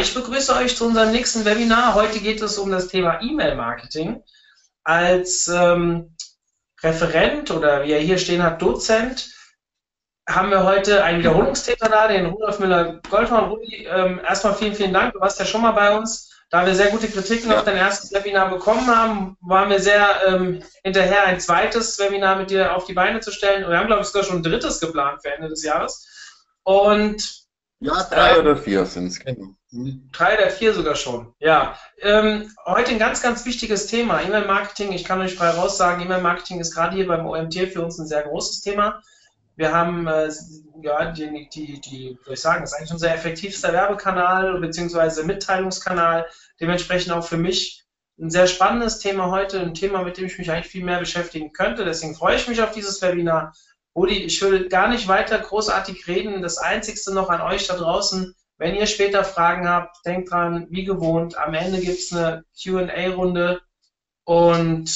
Ich begrüße euch zu unserem nächsten Webinar. Heute geht es um das Thema E-Mail-Marketing. Als ähm, Referent oder wie er hier stehen hat, Dozent, haben wir heute einen Wiederholungstäter da, den Rudolf Müller-Goldhorn. Rudi, ähm, erstmal vielen, vielen Dank. Du warst ja schon mal bei uns. Da wir sehr gute Kritiken ja. auf dein erstes Webinar bekommen haben, waren wir sehr ähm, hinterher, ein zweites Webinar mit dir auf die Beine zu stellen. Und wir haben, glaube ich, sogar schon ein drittes geplant für Ende des Jahres. Und ja, drei oder vier sind es, genau. Drei oder vier sogar schon, ja. Ähm, heute ein ganz, ganz wichtiges Thema, E-Mail-Marketing. Ich kann euch frei raus sagen, E-Mail-Marketing ist gerade hier beim OMT für uns ein sehr großes Thema. Wir haben, äh, ja, die, die, die, soll ich sagen, ist eigentlich unser effektivster Werbekanal bzw. Mitteilungskanal. Dementsprechend auch für mich ein sehr spannendes Thema heute, ein Thema, mit dem ich mich eigentlich viel mehr beschäftigen könnte. Deswegen freue ich mich auf dieses Webinar. Rudi, ich will gar nicht weiter großartig reden. Das Einzigste noch an euch da draußen, wenn ihr später Fragen habt, denkt dran, wie gewohnt, am Ende gibt es eine QA-Runde und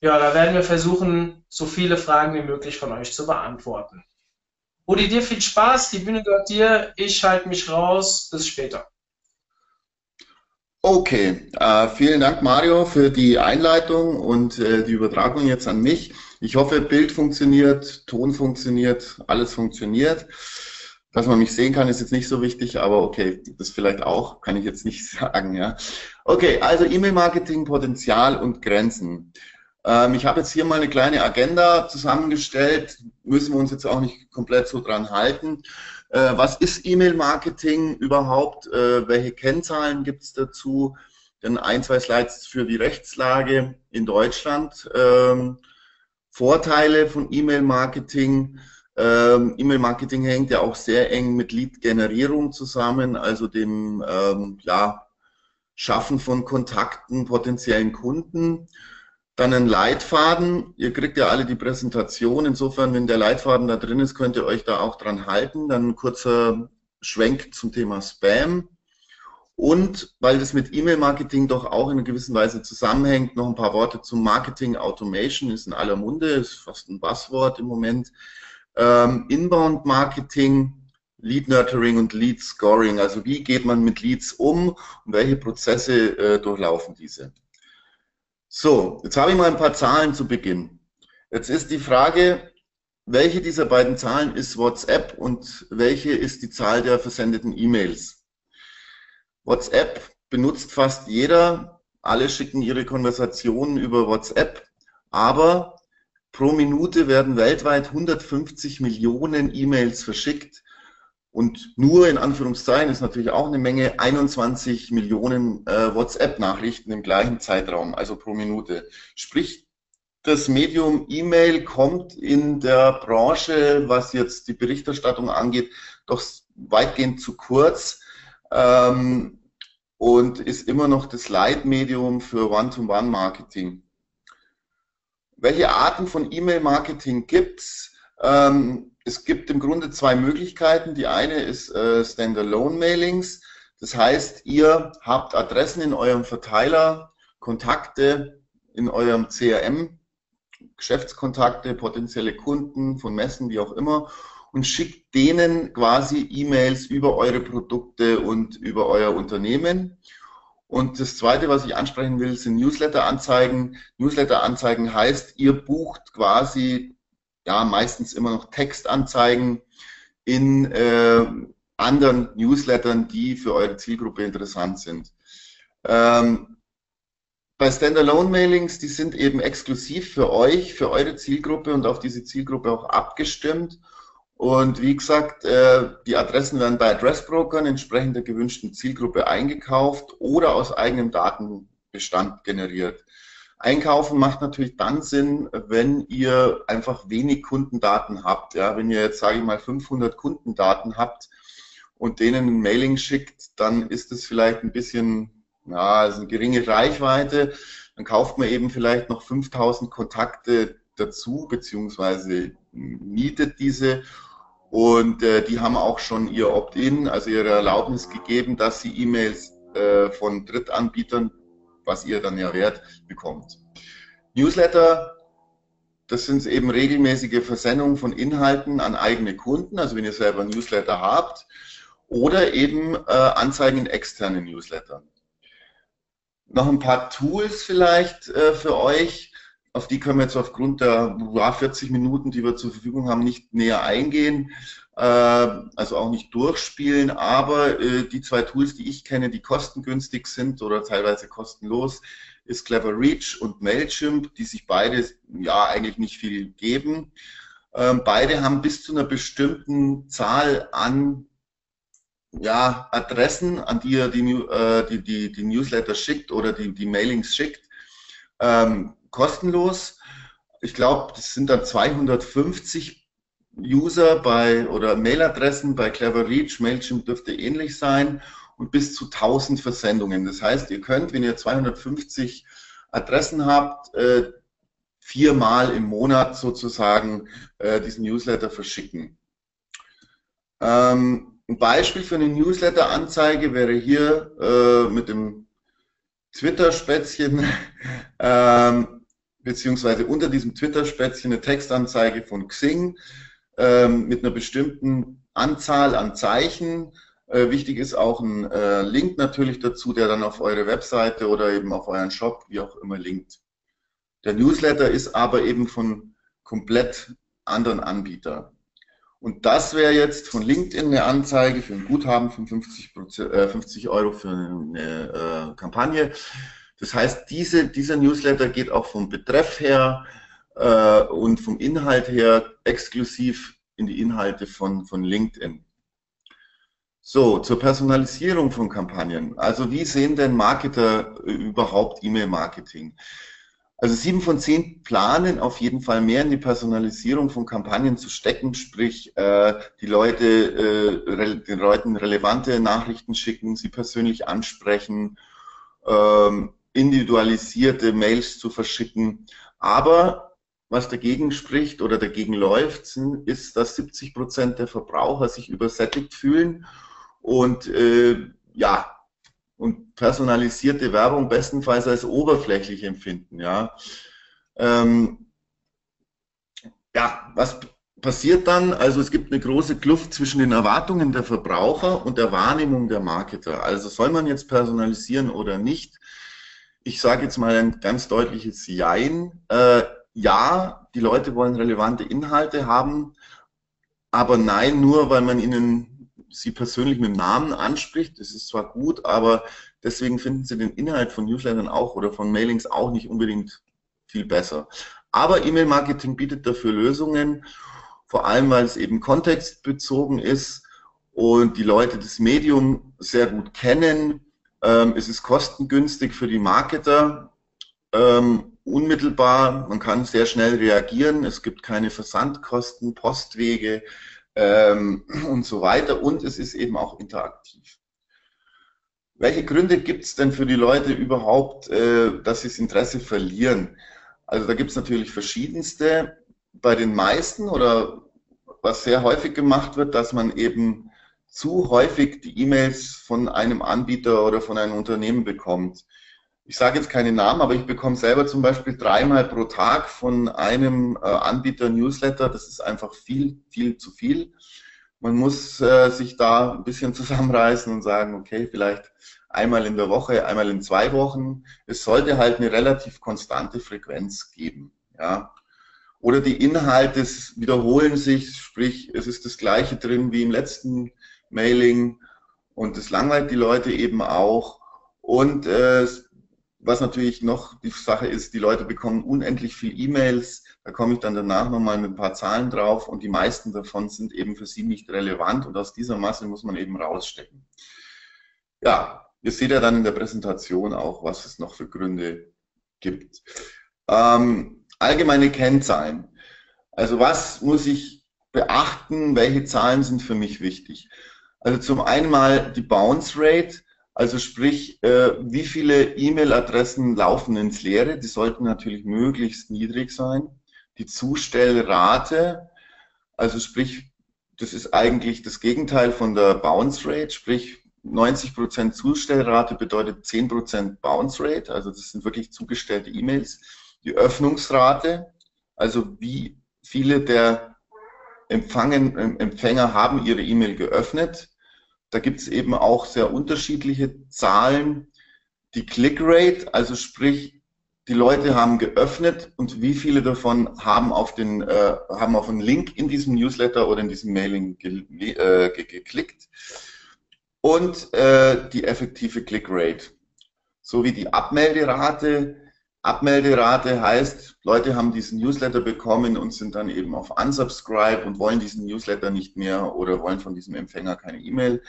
ja, da werden wir versuchen, so viele Fragen wie möglich von euch zu beantworten. Rudi, dir viel Spaß, die Bühne gehört dir, ich halte mich raus, bis später. Okay, äh, vielen Dank Mario für die Einleitung und äh, die Übertragung jetzt an mich. Ich hoffe, Bild funktioniert, Ton funktioniert, alles funktioniert. Dass man mich sehen kann, ist jetzt nicht so wichtig, aber okay, das vielleicht auch, kann ich jetzt nicht sagen. Ja. Okay, also E-Mail-Marketing, Potenzial und Grenzen. Ähm, ich habe jetzt hier mal eine kleine Agenda zusammengestellt, müssen wir uns jetzt auch nicht komplett so dran halten. Äh, was ist E-Mail-Marketing überhaupt? Äh, welche Kennzahlen gibt es dazu? Dann ein, zwei Slides für die Rechtslage in Deutschland. Ähm, Vorteile von E-Mail-Marketing. Ähm, E-Mail-Marketing hängt ja auch sehr eng mit Lead-Generierung zusammen, also dem ähm, ja, Schaffen von Kontakten, potenziellen Kunden. Dann ein Leitfaden. Ihr kriegt ja alle die Präsentation. Insofern, wenn der Leitfaden da drin ist, könnt ihr euch da auch dran halten. Dann ein kurzer Schwenk zum Thema Spam. Und weil das mit E-Mail-Marketing doch auch in einer gewissen Weise zusammenhängt, noch ein paar Worte zum Marketing Automation, ist in aller Munde, ist fast ein Buzzword im Moment. Ähm, Inbound-Marketing, Lead Nurturing und Lead Scoring, also wie geht man mit Leads um und welche Prozesse äh, durchlaufen diese. So, jetzt habe ich mal ein paar Zahlen zu Beginn. Jetzt ist die Frage, welche dieser beiden Zahlen ist WhatsApp und welche ist die Zahl der versendeten E-Mails? WhatsApp benutzt fast jeder. Alle schicken ihre Konversationen über WhatsApp. Aber pro Minute werden weltweit 150 Millionen E-Mails verschickt. Und nur in Anführungszeichen ist natürlich auch eine Menge 21 Millionen äh, WhatsApp-Nachrichten im gleichen Zeitraum, also pro Minute. Sprich, das Medium E-Mail kommt in der Branche, was jetzt die Berichterstattung angeht, doch weitgehend zu kurz ähm, und ist immer noch das Leitmedium für One-to-One-Marketing. Welche Arten von E-Mail-Marketing gibt es? Ähm, es gibt im Grunde zwei Möglichkeiten. Die eine ist äh, Standalone-Mailings. Das heißt, ihr habt Adressen in eurem Verteiler, Kontakte in eurem CRM, Geschäftskontakte, potenzielle Kunden von Messen, wie auch immer und schickt denen quasi E-Mails über eure Produkte und über euer Unternehmen. Und das Zweite, was ich ansprechen will, sind Newsletter-Anzeigen. Newsletter-Anzeigen heißt, ihr bucht quasi, ja, meistens immer noch Textanzeigen in äh, anderen Newslettern, die für eure Zielgruppe interessant sind. Ähm, bei Standalone-Mailings, die sind eben exklusiv für euch, für eure Zielgruppe und auf diese Zielgruppe auch abgestimmt. Und wie gesagt, äh, die Adressen werden bei Adressbrokern entsprechend der gewünschten Zielgruppe eingekauft oder aus eigenem Datenbestand generiert. Einkaufen macht natürlich dann Sinn, wenn ihr einfach wenig Kundendaten habt. Ja, wenn ihr jetzt, sage ich mal, 500 Kundendaten habt und denen ein Mailing schickt, dann ist es vielleicht ein bisschen, ja, also eine geringe Reichweite. Dann kauft man eben vielleicht noch 5000 Kontakte dazu, beziehungsweise mietet diese und äh, die haben auch schon ihr Opt-in, also ihre Erlaubnis gegeben, dass sie E-Mails äh, von Drittanbietern, was ihr dann ja wert, bekommt. Newsletter, das sind eben regelmäßige Versendungen von Inhalten an eigene Kunden, also wenn ihr selber Newsletter habt. oder eben äh, Anzeigen in externen Newslettern. Noch ein paar Tools vielleicht äh, für euch, auf die können wir jetzt aufgrund der ja, 40 Minuten, die wir zur Verfügung haben, nicht näher eingehen, äh, also auch nicht durchspielen, aber äh, die zwei Tools, die ich kenne, die kostengünstig sind oder teilweise kostenlos, ist Clever Reach und Mailchimp, die sich beide ja eigentlich nicht viel geben. Ähm, beide haben bis zu einer bestimmten Zahl an ja, Adressen, an die ihr die, äh, die, die, die Newsletter schickt oder die, die Mailings schickt, ähm, kostenlos. Ich glaube, das sind dann 250 User bei oder Mailadressen bei Clever Reach, Mailchimp dürfte ähnlich sein und bis zu 1000 Versendungen. Das heißt, ihr könnt, wenn ihr 250 Adressen habt, äh, viermal im Monat sozusagen äh, diesen Newsletter verschicken. Ähm, ein Beispiel für eine Newsletter-Anzeige wäre hier äh, mit dem Twitter-Spätzchen, ähm, beziehungsweise unter diesem Twitter-Spätzchen eine Textanzeige von Xing ähm, mit einer bestimmten Anzahl an Zeichen. Äh, wichtig ist auch ein äh, Link natürlich dazu, der dann auf eure Webseite oder eben auf euren Shop, wie auch immer, linkt. Der Newsletter ist aber eben von komplett anderen Anbietern. Und das wäre jetzt von LinkedIn eine Anzeige für ein Guthaben von 50, äh, 50 Euro für eine äh, Kampagne. Das heißt, diese, dieser Newsletter geht auch vom Betreff her äh, und vom Inhalt her exklusiv in die Inhalte von, von LinkedIn. So, zur Personalisierung von Kampagnen. Also wie sehen denn Marketer überhaupt E-Mail-Marketing? Also sieben von zehn planen auf jeden Fall mehr in die Personalisierung von Kampagnen zu stecken, sprich äh, die Leute, äh, den Leuten relevante Nachrichten schicken, sie persönlich ansprechen, ähm, individualisierte Mails zu verschicken. Aber was dagegen spricht oder dagegen läuft, ist, dass 70 Prozent der Verbraucher sich übersättigt fühlen und äh, ja, und personalisierte Werbung bestenfalls als oberflächlich empfinden. Ja, ähm, ja was passiert dann? Also es gibt eine große Kluft zwischen den Erwartungen der Verbraucher und der Wahrnehmung der Marketer. Also soll man jetzt personalisieren oder nicht? Ich sage jetzt mal ein ganz deutliches Jein. Äh, ja, die Leute wollen relevante Inhalte haben, aber nein, nur weil man ihnen sie persönlich mit Namen anspricht. Das ist zwar gut, aber deswegen finden sie den Inhalt von Newslettern auch oder von Mailings auch nicht unbedingt viel besser. Aber E-Mail-Marketing bietet dafür Lösungen, vor allem weil es eben kontextbezogen ist und die Leute das Medium sehr gut kennen. Ähm, es ist kostengünstig für die Marketer, ähm, unmittelbar, man kann sehr schnell reagieren, es gibt keine Versandkosten, Postwege, ähm, und so weiter. Und es ist eben auch interaktiv. Welche Gründe gibt es denn für die Leute überhaupt, äh, dass sie das Interesse verlieren? Also da gibt es natürlich verschiedenste. Bei den meisten oder was sehr häufig gemacht wird, dass man eben zu häufig die E-Mails von einem Anbieter oder von einem Unternehmen bekommt ich sage jetzt keine Namen, aber ich bekomme selber zum Beispiel dreimal pro Tag von einem äh, Anbieter Newsletter. Das ist einfach viel, viel zu viel. Man muss äh, sich da ein bisschen zusammenreißen und sagen, okay, vielleicht einmal in der Woche, einmal in zwei Wochen. Es sollte halt eine relativ konstante Frequenz geben. Ja. Oder die Inhalte wiederholen sich, sprich, es ist das gleiche drin wie im letzten Mailing und es langweilt die Leute eben auch. Und äh, was natürlich noch die Sache ist, die Leute bekommen unendlich viel E-Mails. Da komme ich dann danach nochmal mit ein paar Zahlen drauf und die meisten davon sind eben für sie nicht relevant und aus dieser Masse muss man eben rausstecken. Ja, ihr seht ja dann in der Präsentation auch, was es noch für Gründe gibt. Ähm, allgemeine Kennzahlen. Also was muss ich beachten? Welche Zahlen sind für mich wichtig? Also zum einen mal die Bounce Rate. Also sprich, äh, wie viele E-Mail-Adressen laufen ins Leere? Die sollten natürlich möglichst niedrig sein. Die Zustellrate, also sprich, das ist eigentlich das Gegenteil von der Bounce Rate, sprich 90% Zustellrate bedeutet 10% Bounce Rate, also das sind wirklich zugestellte E-Mails. Die Öffnungsrate, also wie viele der Empfänger haben ihre E-Mail geöffnet da gibt es eben auch sehr unterschiedliche Zahlen. Die Clickrate, also sprich, die Leute haben geöffnet und wie viele davon haben auf den äh, haben auf einen Link in diesem Newsletter oder in diesem Mailing ge äh, ge geklickt und äh, die effektive Clickrate sowie die Abmelderate. Abmelderate heißt, Leute haben diesen Newsletter bekommen und sind dann eben auf Unsubscribe und wollen diesen Newsletter nicht mehr oder wollen von diesem Empfänger keine E-Mail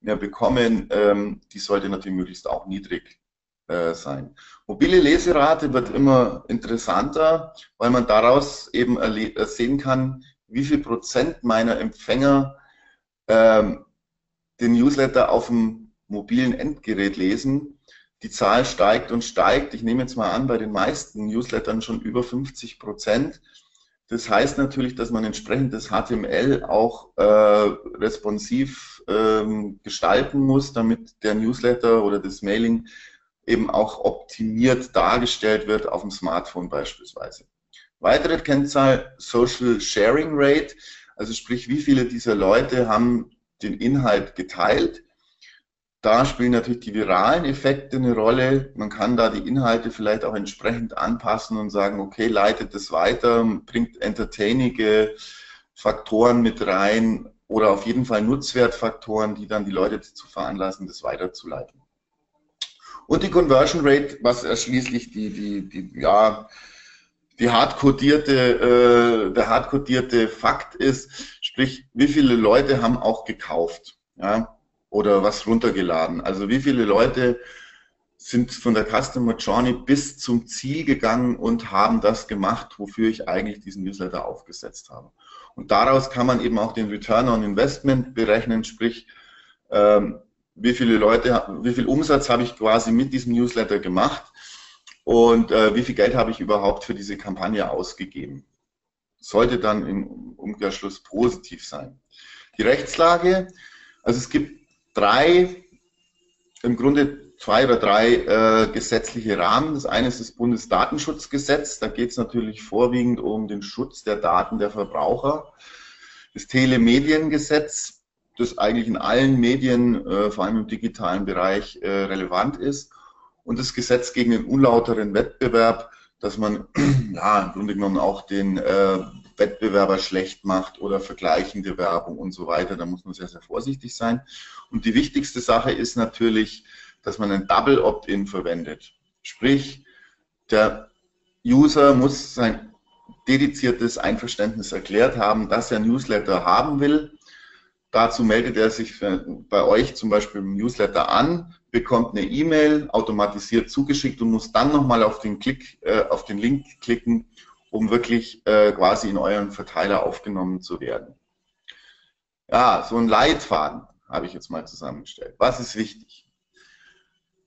mehr bekommen. Ähm, die sollte natürlich möglichst auch niedrig äh, sein. Mobile Leserate wird immer interessanter, weil man daraus eben äh, sehen kann, wie viel Prozent meiner Empfänger ähm, den Newsletter auf dem mobilen Endgerät lesen. Die Zahl steigt und steigt. Ich nehme jetzt mal an, bei den meisten Newslettern schon über 50 Prozent. Das heißt natürlich, dass man entsprechend das HTML auch äh, responsiv ähm, gestalten muss, damit der Newsletter oder das Mailing eben auch optimiert dargestellt wird auf dem Smartphone beispielsweise. Weitere Kennzahl Social Sharing Rate, also sprich, wie viele dieser Leute haben den Inhalt geteilt. Da spielen natürlich die viralen Effekte eine Rolle. Man kann da die Inhalte vielleicht auch entsprechend anpassen und sagen, okay, leitet das weiter, bringt entertainige Faktoren mit rein oder auf jeden Fall Nutzwertfaktoren, die dann die Leute dazu veranlassen, das weiterzuleiten. Und die Conversion Rate, was schließlich die, die, die, ja, die hardcodierte, äh, der hardcodierte Fakt ist, sprich, wie viele Leute haben auch gekauft, ja, oder was runtergeladen. Also wie viele Leute sind von der Customer Journey bis zum Ziel gegangen und haben das gemacht, wofür ich eigentlich diesen Newsletter aufgesetzt habe. Und daraus kann man eben auch den Return on Investment berechnen, sprich, ähm, wie viele Leute, wie viel Umsatz habe ich quasi mit diesem Newsletter gemacht und äh, wie viel Geld habe ich überhaupt für diese Kampagne ausgegeben. Sollte dann im Umkehrschluss positiv sein. Die Rechtslage, also es gibt drei, im Grunde zwei oder drei äh, gesetzliche Rahmen. Das eine ist das Bundesdatenschutzgesetz, da geht es natürlich vorwiegend um den Schutz der Daten der Verbraucher. Das Telemediengesetz das eigentlich in allen Medien, äh, vor allem im digitalen Bereich, äh, relevant ist. Und das Gesetz gegen den unlauteren Wettbewerb, dass man ja im Grunde genommen auch den äh, Wettbewerber schlecht macht oder vergleichende Werbung und so weiter. Da muss man sehr, sehr vorsichtig sein. Und die wichtigste Sache ist natürlich, dass man ein Double Opt-in verwendet. Sprich, der User muss sein dediziertes Einverständnis erklärt haben, dass er Newsletter haben will Dazu meldet er sich bei euch zum Beispiel im Newsletter an, bekommt eine E-Mail automatisiert zugeschickt und muss dann nochmal auf äh, auf den Link klicken, um wirklich äh, quasi in euren Verteiler aufgenommen zu werden. Ja, so ein Leitfaden habe ich jetzt mal zusammengestellt. Was ist wichtig?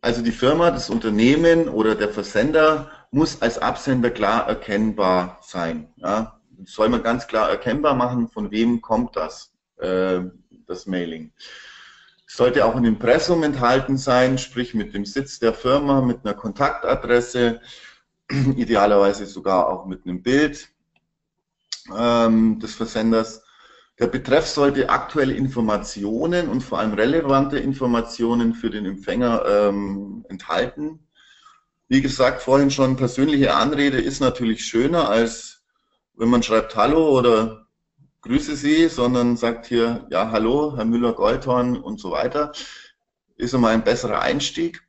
Also die Firma, das Unternehmen oder der Versender muss als Absender klar erkennbar sein. Ja? Das soll man ganz klar erkennbar machen, von wem kommt das. Äh, das Mailing. Es sollte auch ein Impressum enthalten sein, sprich mit dem Sitz der Firma, mit einer Kontaktadresse, idealerweise sogar auch mit einem Bild ähm, des Versenders. Der Betreff sollte aktuelle Informationen und vor allem relevante Informationen für den Empfänger ähm, enthalten. Wie gesagt, vorhin schon, persönliche Anrede ist natürlich schöner, als wenn man schreibt Hallo oder grüße Sie, sondern sagt hier, ja, hallo, Herr Müller-Goldhorn und so weiter, ist immer ein besserer Einstieg.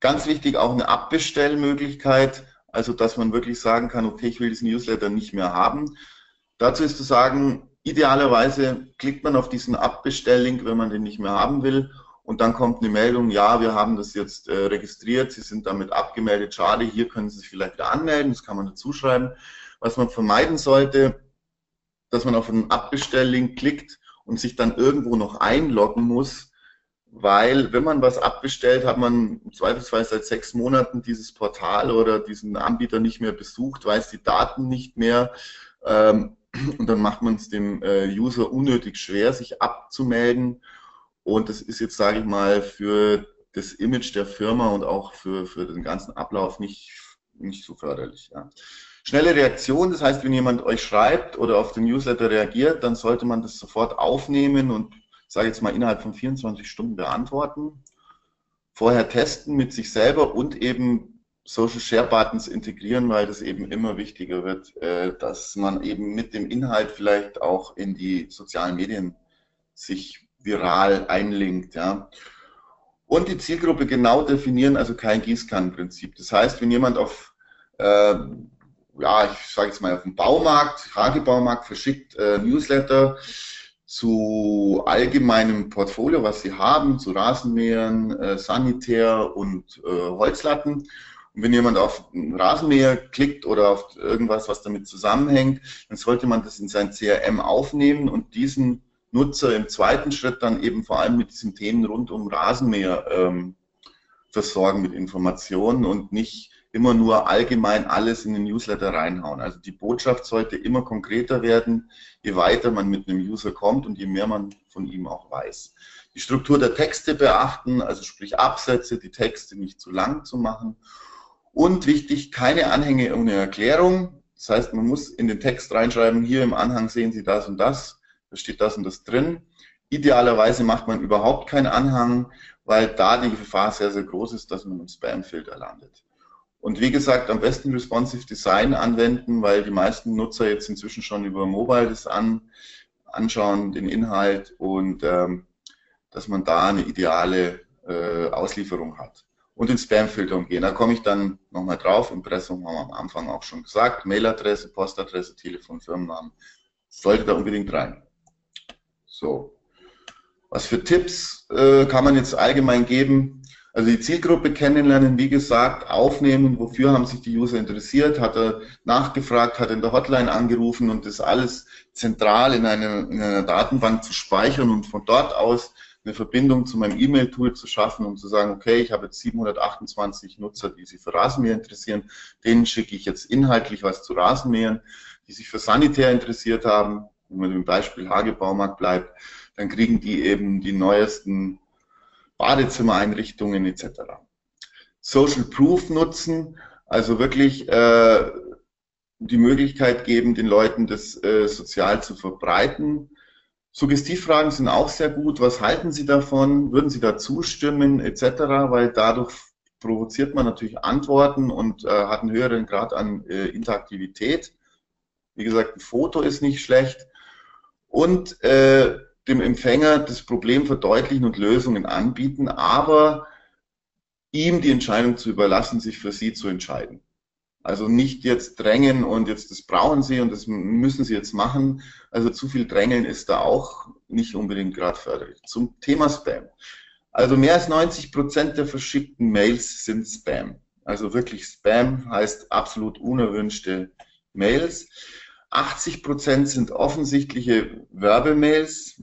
Ganz wichtig auch eine Abbestellmöglichkeit, also dass man wirklich sagen kann, okay, ich will diesen Newsletter nicht mehr haben. Dazu ist zu sagen, idealerweise klickt man auf diesen Abbestelllink, wenn man den nicht mehr haben will und dann kommt eine Meldung, ja, wir haben das jetzt äh, registriert, Sie sind damit abgemeldet, schade, hier können Sie sich vielleicht wieder anmelden, das kann man dazu schreiben. Was man vermeiden sollte, dass man auf einen Abbestelllink klickt und sich dann irgendwo noch einloggen muss, weil wenn man was abbestellt, hat man zweifelsfall seit sechs Monaten dieses Portal oder diesen Anbieter nicht mehr besucht, weiß die Daten nicht mehr ähm, und dann macht man es dem äh, User unnötig schwer, sich abzumelden und das ist jetzt, sage ich mal, für das Image der Firma und auch für, für den ganzen Ablauf nicht, nicht so förderlich. Ja. Schnelle Reaktion, das heißt, wenn jemand euch schreibt oder auf den Newsletter reagiert, dann sollte man das sofort aufnehmen und sage jetzt mal, innerhalb von 24 Stunden beantworten. Vorher testen mit sich selber und eben Social Share Buttons integrieren, weil das eben immer wichtiger wird, äh, dass man eben mit dem Inhalt vielleicht auch in die sozialen Medien sich viral einlinkt. Ja. Und die Zielgruppe genau definieren, also kein Gießkannenprinzip. Das heißt, wenn jemand auf, äh, ja, ich sage jetzt mal auf dem Baumarkt, Hagebaumarkt verschickt äh, Newsletter zu allgemeinem Portfolio, was sie haben, zu Rasenmähern, äh, Sanitär und äh, Holzlatten. Und wenn jemand auf einen Rasenmäher klickt oder auf irgendwas, was damit zusammenhängt, dann sollte man das in sein CRM aufnehmen und diesen Nutzer im zweiten Schritt dann eben vor allem mit diesen Themen rund um Rasenmäher ähm, versorgen mit Informationen und nicht immer nur allgemein alles in den Newsletter reinhauen. Also die Botschaft sollte immer konkreter werden, je weiter man mit einem User kommt und je mehr man von ihm auch weiß. Die Struktur der Texte beachten, also sprich Absätze, die Texte nicht zu lang zu machen. Und wichtig, keine Anhänge ohne Erklärung. Das heißt, man muss in den Text reinschreiben, hier im Anhang sehen Sie das und das da steht das und das drin. Idealerweise macht man überhaupt keinen Anhang, weil da die Gefahr sehr, sehr groß ist, dass man im Spam-Filter landet. Und wie gesagt, am besten Responsive Design anwenden, weil die meisten Nutzer jetzt inzwischen schon über Mobile das an, anschauen, den Inhalt und ähm, dass man da eine ideale äh, Auslieferung hat. Und den Spam-Filter umgehen. Da komme ich dann nochmal drauf. Impressum haben wir am Anfang auch schon gesagt. Mailadresse, Postadresse, Telefon, Firmennamen. Sollte da unbedingt rein. So. Was für Tipps äh, kann man jetzt allgemein geben? Also die Zielgruppe kennenlernen, wie gesagt, aufnehmen, wofür haben sich die User interessiert, hat er nachgefragt, hat in der Hotline angerufen und das alles zentral in einer, in einer Datenbank zu speichern und von dort aus eine Verbindung zu meinem E-Mail-Tool zu schaffen, um zu sagen, okay, ich habe jetzt 728 Nutzer, die sich für Rasenmäher interessieren, denen schicke ich jetzt inhaltlich was zu Rasenmähern, die sich für Sanitär interessiert haben, wenn man im Beispiel Hagebaumarkt bleibt, dann kriegen die eben die neuesten Badezimmereinrichtungen etc. Social Proof nutzen, also wirklich äh, die Möglichkeit geben, den Leuten das äh, sozial zu verbreiten. Suggestivfragen sind auch sehr gut. Was halten Sie davon? Würden Sie da zustimmen etc.? Weil dadurch provoziert man natürlich Antworten und äh, hat einen höheren Grad an äh, Interaktivität. Wie gesagt, ein Foto ist nicht schlecht und äh, dem Empfänger das Problem verdeutlichen und Lösungen anbieten, aber ihm die Entscheidung zu überlassen, sich für sie zu entscheiden. Also nicht jetzt drängen und jetzt das brauchen sie und das müssen sie jetzt machen. Also zu viel drängeln ist da auch nicht unbedingt gerade förderlich. Zum Thema Spam. Also mehr als 90 Prozent der verschickten Mails sind Spam. Also wirklich Spam heißt absolut unerwünschte Mails. 80 Prozent sind offensichtliche Werbemails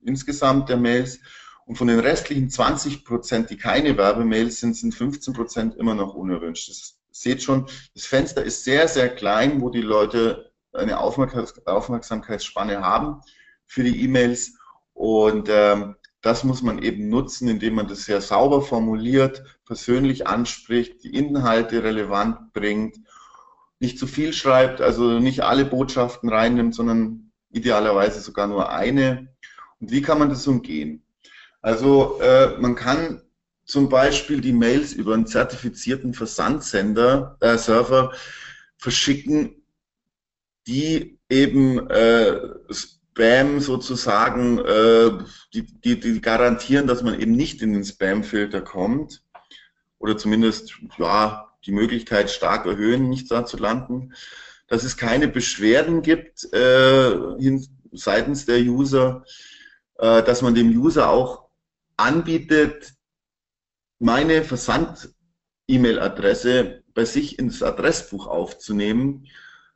insgesamt der Mails. Und von den restlichen 20 Prozent, die keine Werbemails sind, sind 15 Prozent immer noch unerwünscht. Das seht schon, das Fenster ist sehr, sehr klein, wo die Leute eine Aufmerksamkeitsspanne haben für die E-Mails. Und ähm, das muss man eben nutzen, indem man das sehr sauber formuliert, persönlich anspricht, die Inhalte relevant bringt nicht zu viel schreibt, also nicht alle Botschaften reinnimmt, sondern idealerweise sogar nur eine. Und wie kann man das umgehen? Also äh, man kann zum Beispiel die Mails über einen zertifizierten Versandsender, äh, Server verschicken, die eben äh, Spam sozusagen, äh, die, die, die garantieren, dass man eben nicht in den Spam-Filter kommt oder zumindest ja die Möglichkeit stark erhöhen, nicht da zu landen, dass es keine Beschwerden gibt äh, hin, seitens der User, dass man dem User auch anbietet, meine Versand-E-Mail-Adresse bei sich ins Adressbuch aufzunehmen.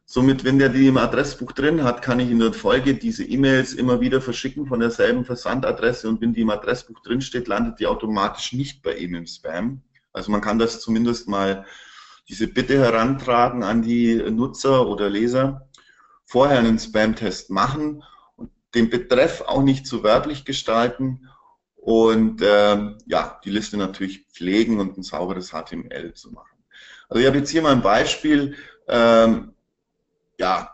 Somit, wenn der die im Adressbuch drin hat, kann ich in der Folge diese E-Mails immer wieder verschicken von derselben Versandadresse und wenn die im Adressbuch drin steht, landet die automatisch nicht bei ihm im Spam. Also man kann das zumindest mal diese Bitte herantragen an die Nutzer oder Leser, vorher einen Spam-Test machen den Betreff auch nicht zu werblich gestalten und ähm, ja, die Liste natürlich pflegen und ein sauberes HTML zu machen. Also ich habe jetzt hier mal ein Beispiel, ähm, ja,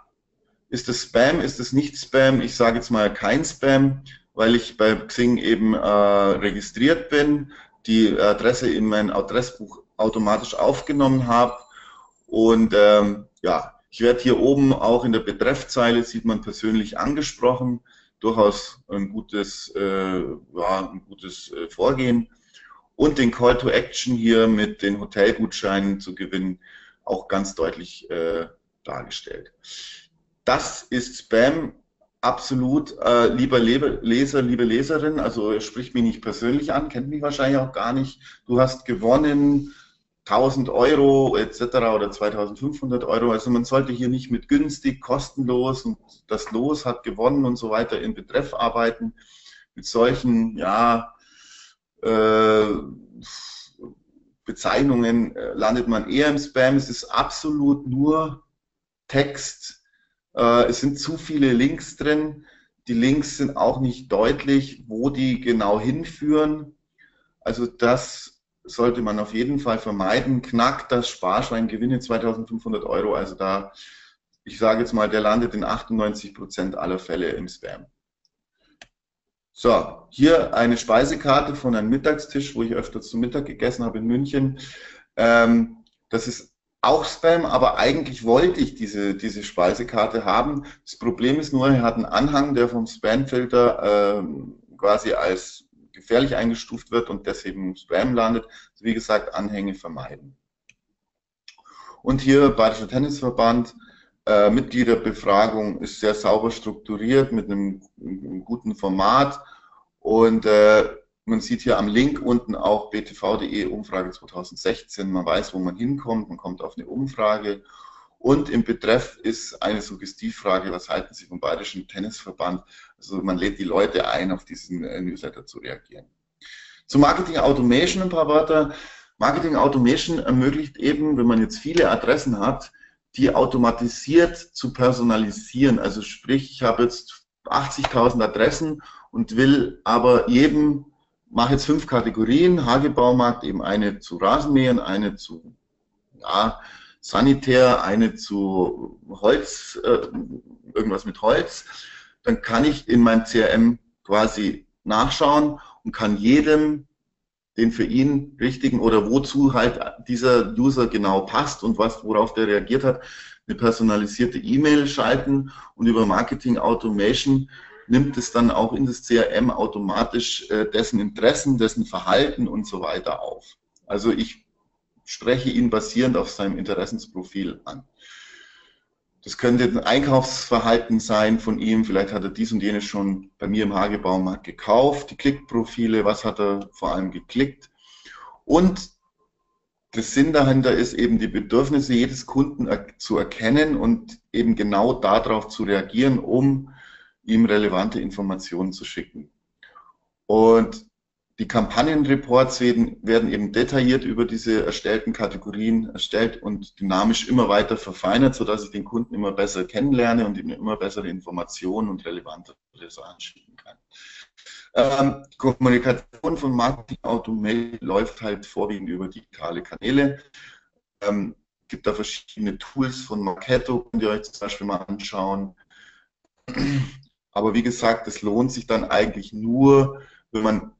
ist das Spam, ist es nicht Spam? Ich sage jetzt mal kein Spam weil ich bei Xing eben äh, registriert bin, die Adresse in mein Adressbuch automatisch aufgenommen habe und ähm, ja, ich werde hier oben auch in der Betreffzeile sieht man persönlich angesprochen, durchaus ein gutes, äh, ja, ein gutes äh, Vorgehen und den Call to Action hier mit den Hotelgutscheinen zu gewinnen auch ganz deutlich äh, dargestellt. Das ist Spam absolut, äh, lieber Leser, liebe Leserin, also spricht mich nicht persönlich an, kennt mich wahrscheinlich auch gar nicht. Du hast gewonnen 1000 Euro etc. oder 2500 Euro. Also man sollte hier nicht mit günstig, kostenlos und das Los hat gewonnen und so weiter in Betreff arbeiten. Mit solchen, ja, äh, Bezeichnungen äh, landet man eher im Spam. Es ist absolut nur Text. Äh, es sind zu viele Links drin. Die Links sind auch nicht deutlich, wo die genau hinführen. Also das sollte man auf jeden Fall vermeiden. Knackt das Sparschwein, gewinne 2500 Euro. Also da, ich sage jetzt mal, der landet in 98 Prozent aller Fälle im Spam. So, hier eine Speisekarte von einem Mittagstisch, wo ich öfter zu Mittag gegessen habe in München. Ähm, das ist auch Spam, aber eigentlich wollte ich diese, diese Speisekarte haben. Das Problem ist nur, er hat einen Anhang, der vom Spamfilter ähm, quasi als gefährlich eingestuft wird und deswegen im Spam landet. Also wie gesagt, Anhänge vermeiden. Und hier Bayerischer Tennisverband, äh, Mitgliederbefragung ist sehr sauber strukturiert mit einem, einem guten Format und äh, man sieht hier am Link unten auch btv.de Umfrage 2016. Man weiß, wo man hinkommt, man kommt auf eine Umfrage und im Betreff ist eine Suggestivfrage, was halten Sie vom Bayerischen Tennisverband? Also man lädt die Leute ein, auf diesen äh, Newsletter zu reagieren. Zu Marketing Automation ein paar Wörter. Marketing Automation ermöglicht eben, wenn man jetzt viele Adressen hat, die automatisiert zu personalisieren. Also sprich, ich habe jetzt 80.000 Adressen und will aber jedem, mache jetzt fünf Kategorien, Hagebaumarkt, eben eine zu Rasenmähern, eine zu ja, Sanitär, eine zu Holz, äh, irgendwas mit Holz, dann kann ich in meinem CRM quasi nachschauen und kann jedem den für ihn richtigen oder wozu halt dieser User genau passt und was, worauf der reagiert hat, eine personalisierte E-Mail schalten und über Marketing Automation nimmt es dann auch in das CRM automatisch äh, dessen Interessen, dessen Verhalten und so weiter auf. Also ich spreche ihn basierend auf seinem Interessensprofil an. Das könnte ein Einkaufsverhalten sein von ihm. Vielleicht hat er dies und jenes schon bei mir im Hagebaumarkt gekauft. Die Klickprofile, was hat er vor allem geklickt? Und der Sinn dahinter ist eben die Bedürfnisse jedes Kunden zu erkennen und eben genau darauf zu reagieren, um ihm relevante Informationen zu schicken. Und die Kampagnenreports werden, werden eben detailliert über diese erstellten Kategorien erstellt und dynamisch immer weiter verfeinert, sodass ich den Kunden immer besser kennenlerne und ihm immer bessere Informationen und relevante Sachen schicken kann. Ähm, Kommunikation von Marketing Automate läuft halt vorwiegend über digitale Kanäle. Ähm, gibt da verschiedene Tools von Marketo, könnt ihr euch zum Beispiel mal anschauen. Aber wie gesagt, es lohnt sich dann eigentlich nur, wenn man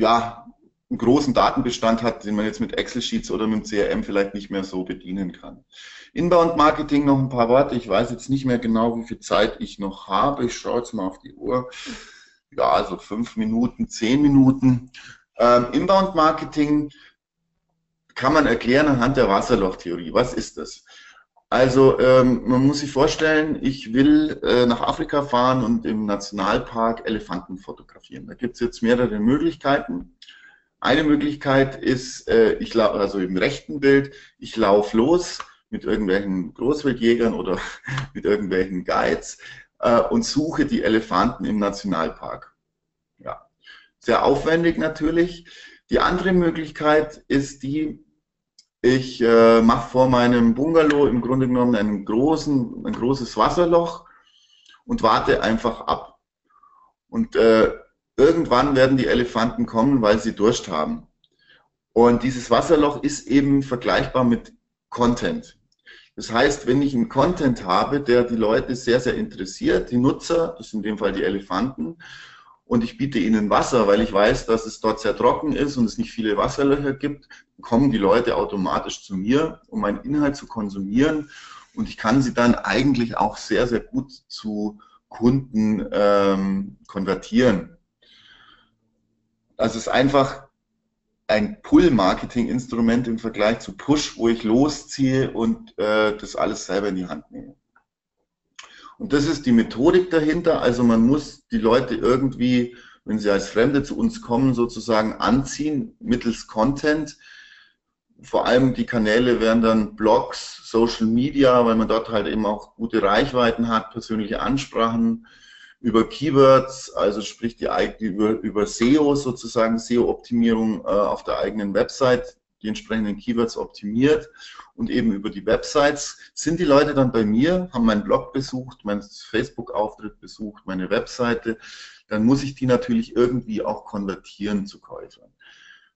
ja, einen großen Datenbestand hat, den man jetzt mit Excel-Sheets oder mit dem CRM vielleicht nicht mehr so bedienen kann. Inbound-Marketing noch ein paar Worte. Ich weiß jetzt nicht mehr genau, wie viel Zeit ich noch habe. Ich schaue jetzt mal auf die Uhr. Ja, also fünf Minuten, zehn Minuten. Ähm, Inbound-Marketing kann man erklären anhand der Wasserlochtheorie. Was ist das? Also ähm, man muss sich vorstellen, ich will äh, nach Afrika fahren und im Nationalpark Elefanten fotografieren. Da gibt es jetzt mehrere Möglichkeiten. Eine Möglichkeit ist, äh, ich also im rechten Bild, ich laufe los mit irgendwelchen Großwildjägern oder mit irgendwelchen Guides äh, und suche die Elefanten im Nationalpark. Ja, sehr aufwendig natürlich. Die andere Möglichkeit ist die, ich äh, mache vor meinem Bungalow im Grunde genommen einen großen, ein großes Wasserloch und warte einfach ab. Und äh, irgendwann werden die Elefanten kommen, weil sie Durst haben. Und dieses Wasserloch ist eben vergleichbar mit Content. Das heißt, wenn ich einen Content habe, der die Leute sehr, sehr interessiert, die Nutzer, das sind in dem Fall die Elefanten, und ich biete ihnen Wasser, weil ich weiß, dass es dort sehr trocken ist und es nicht viele Wasserlöcher gibt, kommen die Leute automatisch zu mir, um meinen Inhalt zu konsumieren und ich kann sie dann eigentlich auch sehr, sehr gut zu Kunden ähm, konvertieren. Das ist einfach ein Pull-Marketing-Instrument im Vergleich zu Push, wo ich losziehe und äh, das alles selber in die Hand nehme. Und das ist die Methodik dahinter. Also man muss die Leute irgendwie, wenn sie als Fremde zu uns kommen, sozusagen anziehen mittels Content. Vor allem die Kanäle wären dann Blogs, Social Media, weil man dort halt eben auch gute Reichweiten hat, persönliche Ansprachen über Keywords, also sprich die über, über SEO sozusagen, SEO-Optimierung äh, auf der eigenen Website, die entsprechenden Keywords optimiert und eben über die Websites sind die Leute dann bei mir, haben meinen Blog besucht, meinen Facebook-Auftritt besucht, meine Webseite, dann muss ich die natürlich irgendwie auch konvertieren zu Käufern.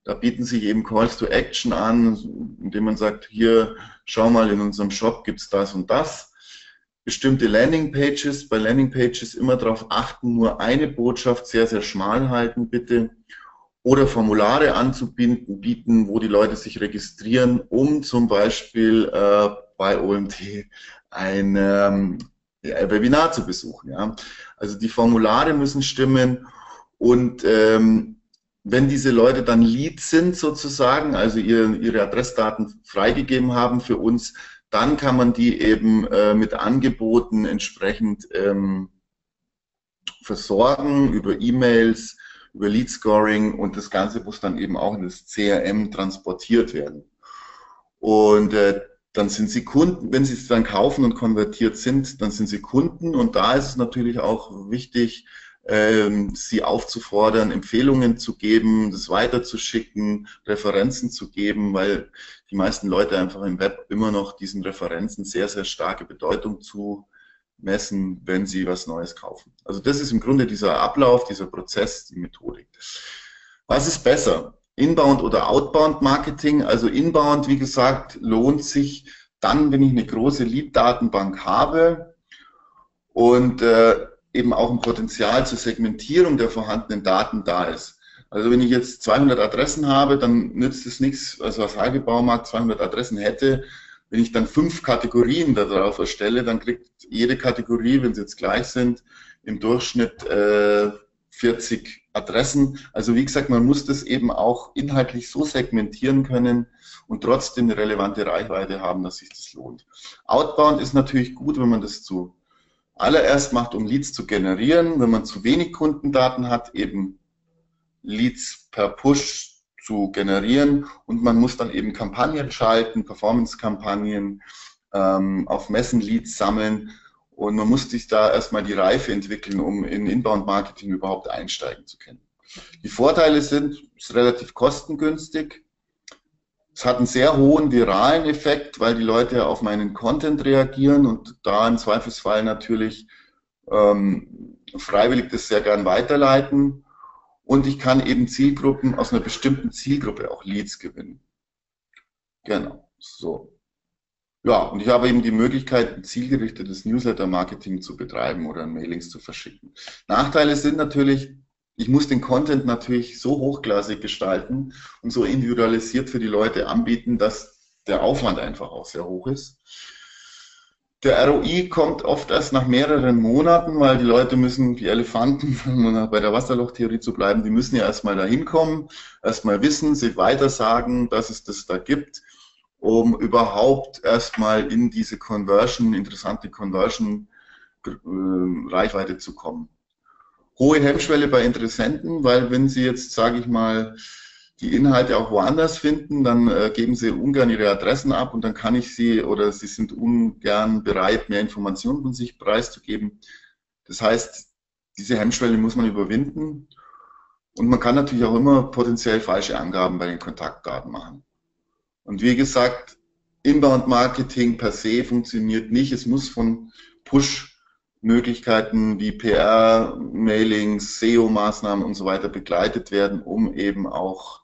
Da bieten sich eben Calls to Action an, indem man sagt, hier, schau mal, in unserem Shop gibt's das und das. Bestimmte Landingpages, bei Landingpages immer darauf achten, nur eine Botschaft sehr, sehr schmal halten, bitte oder Formulare anzubieten, bieten, wo die Leute sich registrieren, um zum Beispiel äh, bei OMT ein ähm, Webinar zu besuchen. Ja. Also die Formulare müssen stimmen und ähm, wenn diese Leute dann Lead sind sozusagen, also ihre, ihre Adressdaten freigegeben haben für uns, dann kann man die eben äh, mit Angeboten entsprechend ähm, versorgen über E-Mails, über Lead Scoring und das Ganze muss dann eben auch in das CRM transportiert werden. Und äh, dann sind sie Kunden, wenn sie es dann kaufen und konvertiert sind, dann sind sie Kunden und da ist es natürlich auch wichtig, ähm, sie aufzufordern, Empfehlungen zu geben, das weiterzuschicken, Referenzen zu geben, weil die meisten Leute einfach im Web immer noch diesen Referenzen sehr, sehr starke Bedeutung zu messen, wenn Sie was Neues kaufen. Also das ist im Grunde dieser Ablauf, dieser Prozess, die Methodik. Was ist besser? Inbound oder Outbound Marketing? Also Inbound, wie gesagt, lohnt sich dann, wenn ich eine große Lead-Datenbank habe und äh, eben auch ein Potenzial zur Segmentierung der vorhandenen Daten da ist. Also wenn ich jetzt 200 Adressen habe, dann nützt es nichts, also als Hagebaumarkt 200 Adressen hätte, wenn ich dann fünf Kategorien darauf erstelle, dann kriegt jede Kategorie, wenn sie jetzt gleich sind, im Durchschnitt äh, 40 Adressen. Also wie gesagt, man muss das eben auch inhaltlich so segmentieren können und trotzdem eine relevante Reichweite haben, dass sich das lohnt. Outbound ist natürlich gut, wenn man das zu allererst macht, um Leads zu generieren. Wenn man zu wenig Kundendaten hat, eben Leads per Push zu generieren. Und man muss dann eben Kampagnen schalten, Performance-Kampagnen, ähm, auf Messen Leads sammeln. Und man muss sich da erstmal die Reife entwickeln, um in Inbound-Marketing überhaupt einsteigen zu können. Die Vorteile sind, es ist relativ kostengünstig, es hat einen sehr hohen viralen Effekt, weil die Leute auf meinen Content reagieren und da im Zweifelsfall natürlich ähm, freiwillig das sehr gern weiterleiten und ich kann eben Zielgruppen aus einer bestimmten Zielgruppe auch Leads gewinnen. Genau, so. Ja, und ich habe eben die Möglichkeit, ein zielgerichtetes Newsletter-Marketing zu betreiben oder Mailings zu verschicken. Nachteile sind natürlich, ich muss den Content natürlich so hochklassig gestalten und so individualisiert für die Leute anbieten, dass der Aufwand einfach auch sehr hoch ist. Der ROI kommt oft erst nach mehreren Monaten, weil die Leute müssen, die Elefanten, um bei der Wasserlochtheorie zu bleiben, die müssen ja erstmal dahin kommen, erstmal wissen, sich weitersagen, dass es das da gibt, um überhaupt erstmal in diese Conversion, interessante Conversion äh, Reichweite zu kommen. Hohe Hemmschwelle bei Interessenten, weil wenn sie jetzt, sage ich mal, die Inhalte auch woanders finden, dann äh, geben sie ungern ihre Adressen ab und dann kann ich sie oder sie sind ungern bereit, mehr Informationen von sich preiszugeben. Das heißt, diese Hemmschwelle muss man überwinden und man kann natürlich auch immer potenziell falsche Angaben bei den Kontaktdaten machen. Und wie gesagt, Inbound Marketing per se funktioniert nicht. Es muss von Push Möglichkeiten wie PR, Mailings, SEO-Maßnahmen und so weiter begleitet werden, um eben auch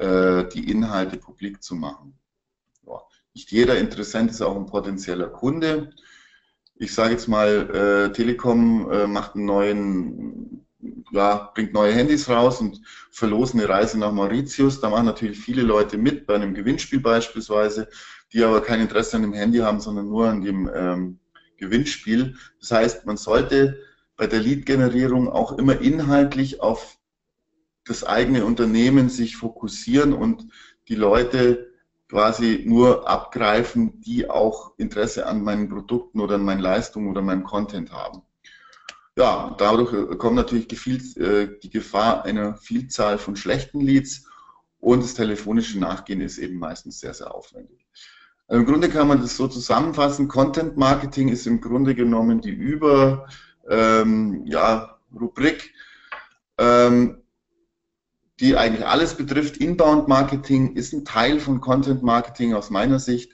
äh, die Inhalte publik zu machen. Ja. Nicht jeder Interessent ist auch ein potenzieller Kunde. Ich sage jetzt mal, äh, Telekom äh, macht einen neuen, ja, bringt neue Handys raus und verlosen eine Reise nach Mauritius. Da machen natürlich viele Leute mit, bei einem Gewinnspiel beispielsweise, die aber kein Interesse an dem Handy haben, sondern nur an dem ähm, Gewinnspiel. Das heißt, man sollte bei der Lead-Generierung auch immer inhaltlich auf das eigene Unternehmen sich fokussieren und die Leute quasi nur abgreifen, die auch Interesse an meinen Produkten oder an meinen Leistungen oder meinem Content haben. Ja, dadurch kommt natürlich äh, die Gefahr einer Vielzahl von schlechten Leads und das telefonische Nachgehen ist eben meistens sehr, sehr aufwendig. Im Grunde kann man das so zusammenfassen. Content Marketing ist im Grunde genommen die Über, ähm, ja, ähm, die eigentlich alles betrifft. Inbound Marketing ist ein Teil von Content Marketing aus meiner Sicht.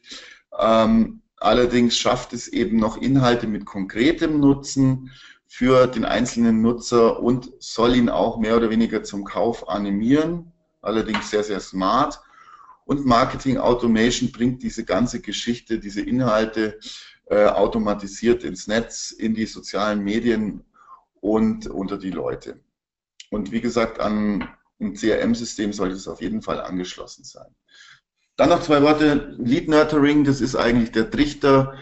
Ähm, allerdings schafft es eben noch Inhalte mit konkretem Nutzen für den einzelnen Nutzer und soll ihn auch mehr oder weniger zum Kauf animieren. Allerdings sehr, sehr smart. Und Marketing Automation bringt diese ganze Geschichte, diese Inhalte äh, automatisiert ins Netz, in die sozialen Medien und unter die Leute. Und wie gesagt, an ein CRM-System sollte es auf jeden Fall angeschlossen sein. Dann noch zwei Worte. Lead Nurturing, das ist eigentlich der Trichter,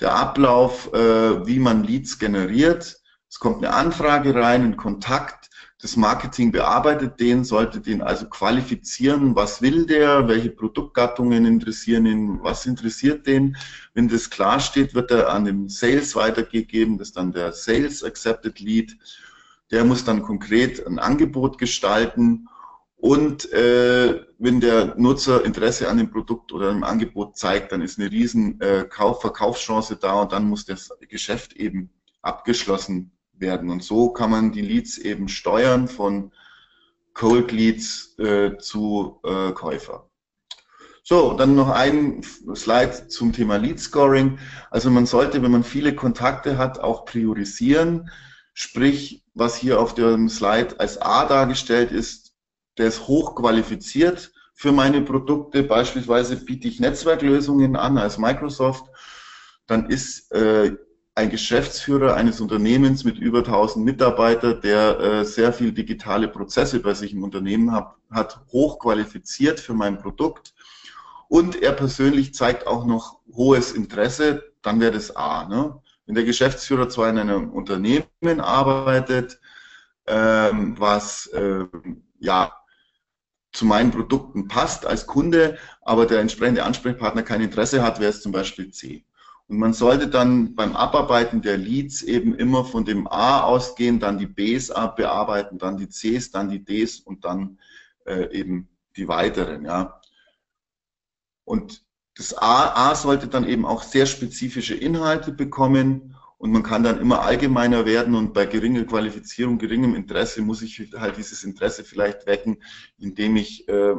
der Ablauf, äh, wie man Leads generiert. Es kommt eine Anfrage rein, ein Kontakt das Marketing bearbeitet den, sollte den also qualifizieren, was will der, welche Produktgattungen interessieren ihn, was interessiert den. Wenn das klar steht, wird er an den Sales weitergegeben, das ist dann der Sales Accepted Lead. Der muss dann konkret ein Angebot gestalten und äh, wenn der Nutzer Interesse an dem Produkt oder dem Angebot zeigt, dann ist eine riesen äh, Kauf Verkaufschance da und dann muss das Geschäft eben abgeschlossen werden. Und so kann man die Leads eben steuern von Cold Leads äh, zu äh, Käufer. So, dann noch ein Slide zum Thema Lead Scoring. Also man sollte, wenn man viele Kontakte hat, auch priorisieren. Sprich, was hier auf dem Slide als A dargestellt ist, der ist hochqualifiziert für meine Produkte. Beispielsweise biete ich Netzwerklösungen an als Microsoft. Dann ist äh, ein Geschäftsführer eines Unternehmens mit über 1000 Mitarbeitern, der äh, sehr viel digitale Prozesse bei sich im Unternehmen hat, hat hochqualifiziert für mein Produkt und er persönlich zeigt auch noch hohes Interesse, dann wäre das A. Ne? Wenn der Geschäftsführer zwar in einem Unternehmen arbeitet, ähm, was äh, ja zu meinen Produkten passt als Kunde, aber der entsprechende Ansprechpartner kein Interesse hat, wäre es zum Beispiel C. Und man sollte dann beim Abarbeiten der Leads eben immer von dem A ausgehen, dann die Bs bearbeiten, dann die Cs, dann die Ds und dann äh, eben die weiteren. Ja. Und das A, A sollte dann eben auch sehr spezifische Inhalte bekommen und man kann dann immer allgemeiner werden und bei geringer Qualifizierung, geringem Interesse muss ich halt dieses Interesse vielleicht wecken, indem ich äh,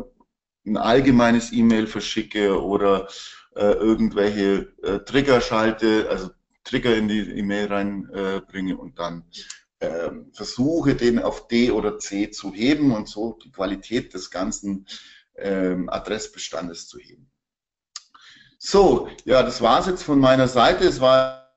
ein allgemeines E-Mail verschicke oder äh, irgendwelche äh, Trigger schalte, also Trigger in die E-Mail reinbringe äh, und dann ähm, versuche, den auf D oder C zu heben und so die Qualität des ganzen ähm, Adressbestandes zu heben. So, ja, das war es jetzt von meiner Seite. Es war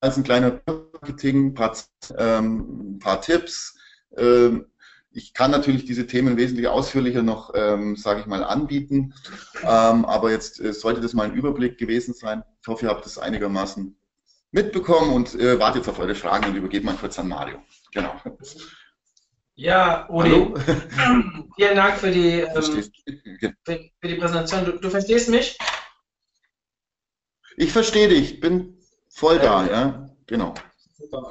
als ein kleiner Marketing, ein paar, ähm, ein paar Tipps. Ähm, ich kann natürlich diese Themen wesentlich ausführlicher noch, ähm, sage ich mal, anbieten, ähm, aber jetzt äh, sollte das mal ein Überblick gewesen sein. Ich hoffe, ihr habt das einigermaßen mitbekommen und äh, wartet jetzt auf eure Fragen und übergebe mal kurz an Mario. Genau. Ja, Uli, vielen Dank für die, ähm, für, für, die Präsentation. Du, du, verstehst mich? Ich verstehe dich, bin voll da, ja, genau.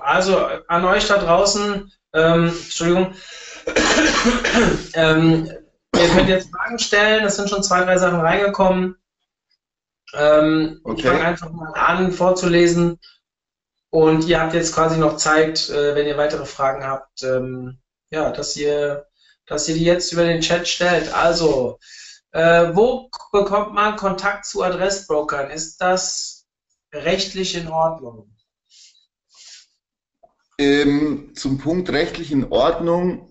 Also an euch da draußen, ähm, Entschuldigung, ähm, ihr könnt jetzt Fragen stellen, es sind schon zwei, drei Sachen reingekommen. Ähm, okay. Ich fange einfach mal an vorzulesen. Und ihr habt jetzt quasi noch Zeit, äh, wenn ihr weitere Fragen habt, ähm, ja, dass ihr, dass ihr die jetzt über den Chat stellt. Also, äh, wo bekommt man Kontakt zu Adressbrokern? Ist das rechtlich in Ordnung? Ähm, zum Punkt rechtlich in Ordnung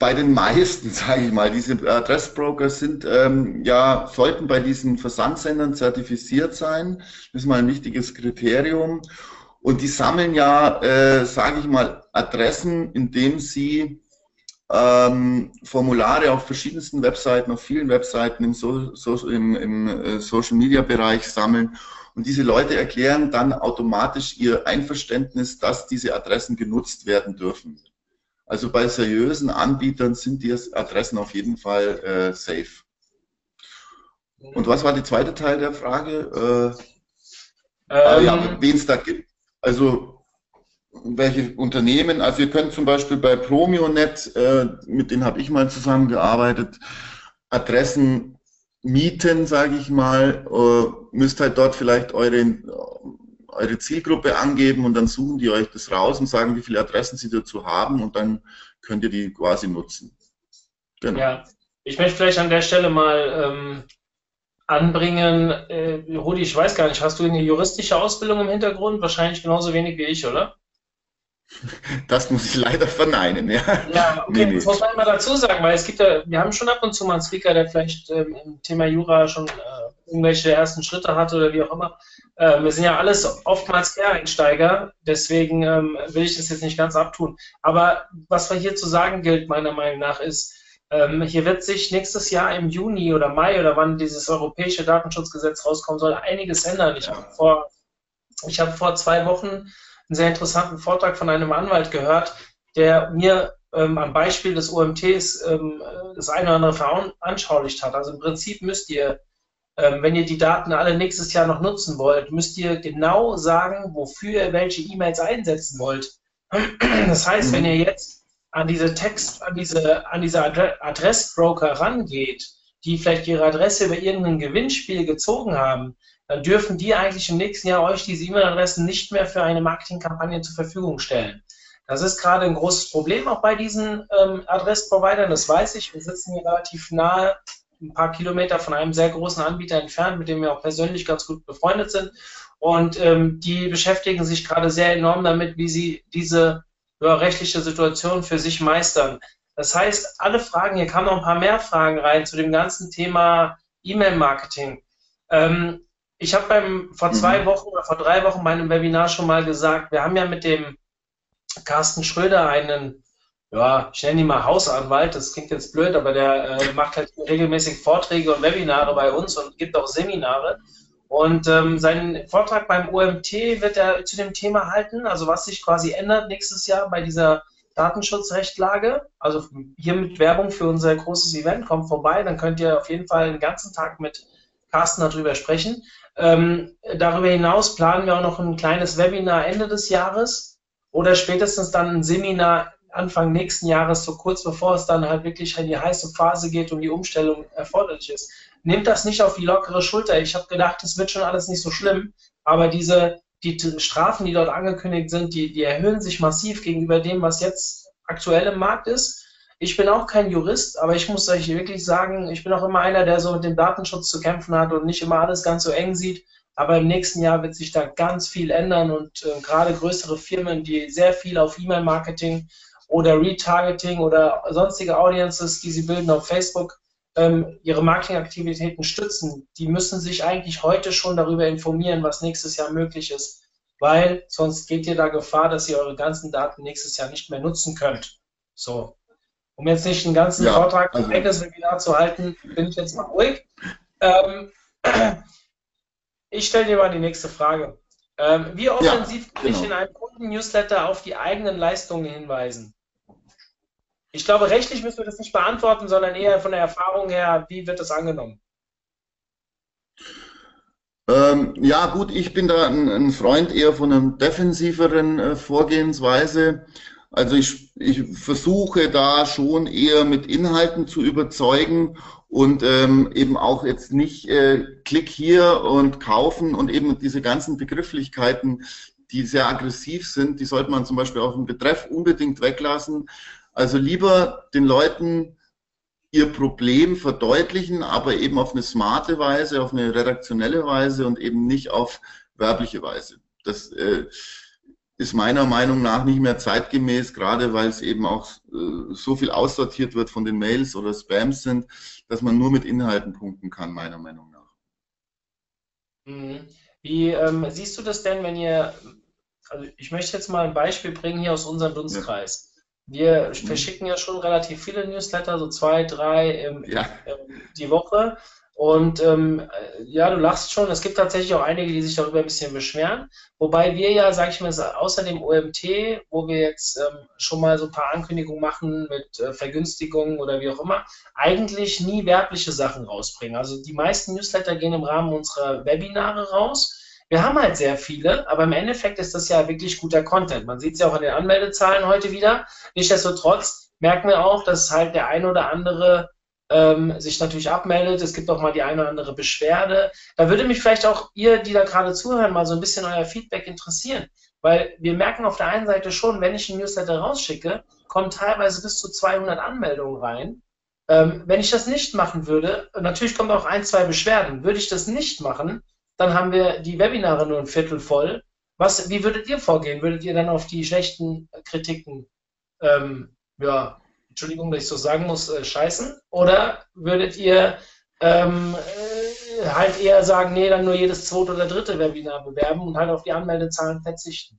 bei den meisten, sage ich mal, diese Adressbroker sind ähm, ja sollten bei diesen Versandsendern zertifiziert sein. Das ist mal ein wichtiges Kriterium. Und die sammeln ja, äh, sage ich mal, Adressen, indem sie ähm, Formulare auf verschiedensten Webseiten, auf vielen Webseiten im, so, so, im, im äh, Social Media Bereich sammeln. Und diese Leute erklären dann automatisch ihr Einverständnis, dass diese Adressen genutzt werden dürfen. Also bei seriösen Anbietern sind die Adressen auf jeden Fall äh, safe. Und was war der zweite Teil der Frage? Äh, ähm, ja, wen es da gibt. Also welche Unternehmen, also ihr könnt zum Beispiel bei Promionet, äh, mit denen habe ich mal zusammengearbeitet, Adressen mieten, sage ich mal, äh, müsst halt dort vielleicht eure, eure Zielgruppe angeben und dann suchen die euch das raus und sagen, wie viele Adressen sie dazu haben und dann könnt ihr die quasi nutzen. Genau. Ja, ich möchte vielleicht an der Stelle mal ähm, anbringen, äh, Rudi, ich weiß gar nicht, hast du eine juristische Ausbildung im Hintergrund? Wahrscheinlich genauso wenig wie ich, oder? Das muss ich leider verneinen, ja. Ja, okay, nee, das muss man immer dazu sagen, weil es gibt ja, wir haben schon ab und zu mal einen Speaker, der vielleicht ähm, im Thema Jura schon äh, irgendwelche ersten Schritte hatte oder wie auch immer. Äh, wir sind ja alles oftmals Quereinsteiger, deswegen ähm, will ich das jetzt nicht ganz abtun. Aber was wir hier zu sagen gilt, meiner Meinung nach, ist, ähm, hier wird sich nächstes Jahr im Juni oder Mai oder wann dieses europäische Datenschutzgesetz rauskommen soll, einiges ändern. Ich ja. habe vor, ich habe vor zwei Wochen einen sehr interessanten Vortrag von einem Anwalt gehört, der mir ähm, am Beispiel des OMTs ähm, das eine oder andere veranschaulicht hat. Also im Prinzip müsst ihr, ähm, wenn ihr die Daten alle nächstes Jahr noch nutzen wollt, müsst ihr genau sagen, wofür ihr welche E-Mails einsetzen wollt. Das heißt, wenn ihr jetzt an diese Text, an diese, an diese Adressbroker rangeht, die vielleicht ihre Adresse über irgendein Gewinnspiel gezogen haben, dann dürfen die eigentlich im nächsten Jahr euch diese E-Mail-Adressen nicht mehr für eine Marketingkampagne zur Verfügung stellen. Das ist gerade ein großes Problem auch bei diesen ähm, Adressprovidern, das weiß ich. Wir sitzen hier relativ nahe, ein paar Kilometer von einem sehr großen Anbieter entfernt, mit dem wir auch persönlich ganz gut befreundet sind. Und ähm, die beschäftigen sich gerade sehr enorm damit, wie sie diese rechtliche Situation für sich meistern. Das heißt, alle Fragen, hier kamen noch ein paar mehr Fragen rein zu dem ganzen Thema E-Mail-Marketing. Ähm, ich habe beim vor zwei mhm. Wochen oder vor drei Wochen bei einem Webinar schon mal gesagt, wir haben ja mit dem Carsten Schröder einen, ja, ich nenne ihn mal Hausanwalt, das klingt jetzt blöd, aber der äh, macht halt regelmäßig Vorträge und Webinare bei uns und gibt auch Seminare. Und ähm, seinen Vortrag beim OMT wird er zu dem Thema halten, also was sich quasi ändert nächstes Jahr bei dieser Datenschutzrechtlage. Also hiermit Werbung für unser großes Event, kommt vorbei, dann könnt ihr auf jeden Fall den ganzen Tag mit Carsten darüber sprechen. Ähm, darüber hinaus planen wir auch noch ein kleines Webinar Ende des Jahres oder spätestens dann ein Seminar Anfang nächsten Jahres, so kurz bevor es dann halt wirklich in die heiße Phase geht und die Umstellung erforderlich ist. Nehmt das nicht auf die lockere Schulter. Ich habe gedacht, es wird schon alles nicht so schlimm, aber diese die Strafen, die dort angekündigt sind, die, die erhöhen sich massiv gegenüber dem, was jetzt aktuell im Markt ist. Ich bin auch kein Jurist, aber ich muss euch wirklich sagen, ich bin auch immer einer, der so mit dem Datenschutz zu kämpfen hat und nicht immer alles ganz so eng sieht. Aber im nächsten Jahr wird sich da ganz viel ändern und äh, gerade größere Firmen, die sehr viel auf E-Mail-Marketing oder Retargeting oder sonstige Audiences, die sie bilden auf Facebook, ähm, ihre Marketingaktivitäten stützen, die müssen sich eigentlich heute schon darüber informieren, was nächstes Jahr möglich ist, weil sonst geht ihr da Gefahr, dass ihr eure ganzen Daten nächstes Jahr nicht mehr nutzen könnt. So, um jetzt nicht den ganzen ja, Vortrag also, eigenes Webinar zu halten, bin ich jetzt mal ruhig. Ähm, ich stelle dir mal die nächste Frage. Ähm, wie offensiv ja, kann genau. ich in einem Kunden-Newsletter auf die eigenen Leistungen hinweisen? Ich glaube, rechtlich müssen wir das nicht beantworten, sondern eher von der Erfahrung her, wie wird das angenommen? Ähm, ja, gut, ich bin da ein, ein, Freund eher von einer defensiveren äh, Vorgehensweise. Also ich, ich versuche da schon eher mit Inhalten zu überzeugen und ähm, eben auch jetzt nicht äh, Klick hier und kaufen und eben diese ganzen Begrifflichkeiten, die sehr aggressiv sind, die sollte man zum Beispiel auf dem Betreff unbedingt weglassen. Also lieber den Leuten ihr Problem verdeutlichen, aber eben auf eine smarte Weise, auf eine redaktionelle Weise und eben nicht auf werbliche Weise. Das äh, ist meiner Meinung nach nicht mehr zeitgemäß, gerade weil es eben auch äh, so viel aussortiert wird von den Mails oder Spams sind, dass man nur mit Inhalten punkten kann, meiner Meinung nach. Mhm. Wie ähm, siehst du das denn, wenn ihr, also ich möchte jetzt mal ein Beispiel bringen hier aus unserem Dunstkreis. Wir mhm. verschicken ja schon relativ viele Newsletter, so zwei, drei im, ja. ähm, die Woche. Und ähm, ja, du lachst schon, es gibt tatsächlich auch einige, die sich darüber ein bisschen beschweren. Wobei wir ja, sag ich mal, außer dem OMT, wo wir jetzt ähm, schon mal so ein paar Ankündigungen machen mit äh, Vergünstigungen oder wie auch immer, eigentlich nie werbliche Sachen rausbringen. Also die meisten Newsletter gehen im Rahmen unserer Webinare raus. Wir haben halt sehr viele, aber im Endeffekt ist das ja wirklich guter Content. Man sieht es ja auch an den Anmeldezahlen heute wieder. Nichtsdestotrotz merken wir auch, dass halt der ein oder andere ähm, sich natürlich abmeldet. Es gibt auch mal die eine oder andere Beschwerde. Da würde mich vielleicht auch ihr, die da gerade zuhören, mal so ein bisschen euer Feedback interessieren. Weil wir merken auf der einen Seite schon, wenn ich einen Newsletter rausschicke, kommen teilweise bis zu 200 Anmeldungen rein. Ähm, wenn ich das nicht machen würde, natürlich kommen auch ein, zwei Beschwerden. Würde ich das nicht machen, dann haben wir die Webinare nur ein Viertel voll. Was, wie würdet ihr vorgehen? Würdet ihr dann auf die schlechten Kritiken ähm, ja, Entschuldigung, dass ich so sagen muss, äh, scheißen? Oder würdet ihr ähm, äh, halt eher sagen, nee, dann nur jedes zweite oder dritte Webinar bewerben und halt auf die Anmeldezahlen verzichten?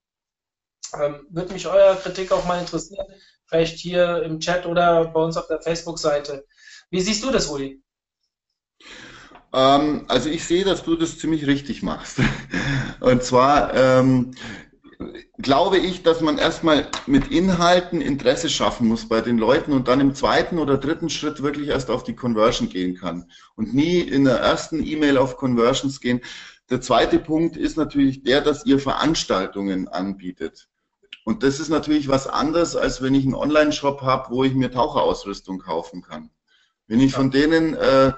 Ähm, würde mich euer Kritik auch mal interessieren, vielleicht hier im Chat oder bei uns auf der Facebook-Seite. Wie siehst du das, Uli? Ähm, also ich sehe, dass du das ziemlich richtig machst. Und zwar, ähm, glaube ich, dass man erstmal mit Inhalten Interesse schaffen muss bei den Leuten und dann im zweiten oder dritten Schritt wirklich erst auf die Conversion gehen kann und nie in der ersten E-Mail auf Conversions gehen. Der zweite Punkt ist natürlich der, dass ihr Veranstaltungen anbietet. Und das ist natürlich was anderes, als wenn ich einen Online-Shop habe, wo ich mir Taucherausrüstung kaufen kann. Wenn ich von denen äh,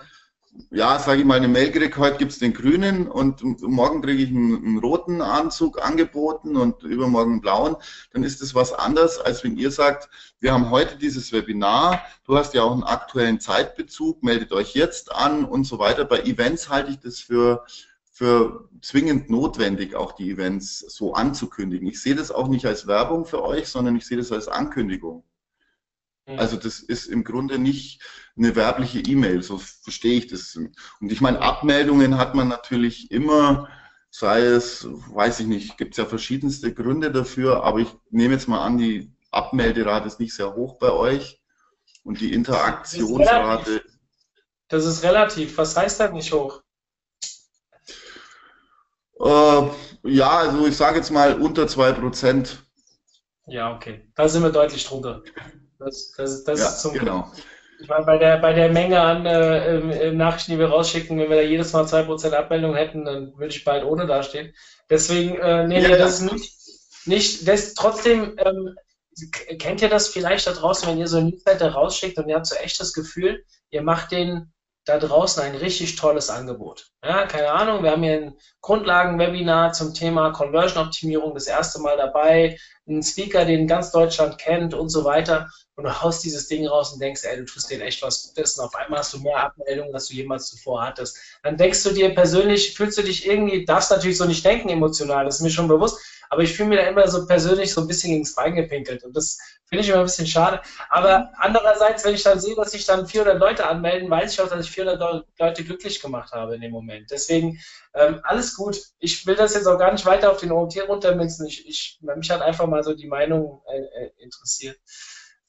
ja, sage ich mal, eine Mail kriege, heute gibt es den grünen und morgen kriege ich einen, einen, roten Anzug angeboten und übermorgen einen blauen, dann ist das was anderes, als wenn ihr sagt, wir haben heute dieses Webinar, du hast ja auch einen aktuellen Zeitbezug, meldet euch jetzt an und so weiter. Bei Events halte ich das für, für zwingend notwendig, auch die Events so anzukündigen. Ich sehe das auch nicht als Werbung für euch, sondern ich sehe das als Ankündigung. Mhm. Also das ist im Grunde nicht eine werbliche E-Mail, so verstehe ich das. Und ich meine, Abmeldungen hat man natürlich immer, sei es, weiß ich nicht, gibt es ja verschiedenste Gründe dafür, aber ich nehme jetzt mal an, die Abmelderate ist nicht sehr hoch bei euch und die Interaktionsrate. Das ist relativ. Was heißt da nicht hoch? Äh, ja, also ich sage jetzt mal unter 2%. Ja, okay. Da sind wir deutlich drunter. Das, das, das ja, ist zum genau. Ich meine, bei der, bei der Menge an äh, ähm, Nachrichten, die wir rausschicken, wenn wir da jedes Mal 2% Abmeldung hätten, dann würde ich bald ohne dastehen. Deswegen, äh, nee, ja, das ist nicht, nicht das, trotzdem, ähm, kennt ihr das vielleicht da draußen, wenn ihr so ein Newsletter rausschickt und ihr habt so echt das Gefühl, ihr macht den da draußen ein richtig tolles Angebot. Ja, keine Ahnung, wir haben hier ein Grundlagen-Webinar zum Thema Conversion-Optimierung das erste Mal dabei, einen Speaker, den ganz Deutschland kennt und so weiter. Und du haust dieses Ding raus und denkst, ey, du tust denen echt was Gutes und auf einmal hast du mehr Abmeldungen, als du jemals zuvor hattest. Dann denkst du dir persönlich, fühlst du dich irgendwie, darfst natürlich so nicht denken emotional, das ist mir schon bewusst, aber ich fühle mir da immer so persönlich so ein bisschen gegen das Bein gepinkelt und das finde ich immer ein bisschen schade. Aber andererseits, wenn ich dann sehe, dass sich dann 400 Leute anmelden, weiß ich auch, dass ich 400 Leute glücklich gemacht habe in dem Moment. Deswegen ähm, alles gut. Ich will das jetzt auch gar nicht weiter auf den OMT runtermixen. Ich, ich, mich hat einfach mal so die Meinung äh, äh interessiert.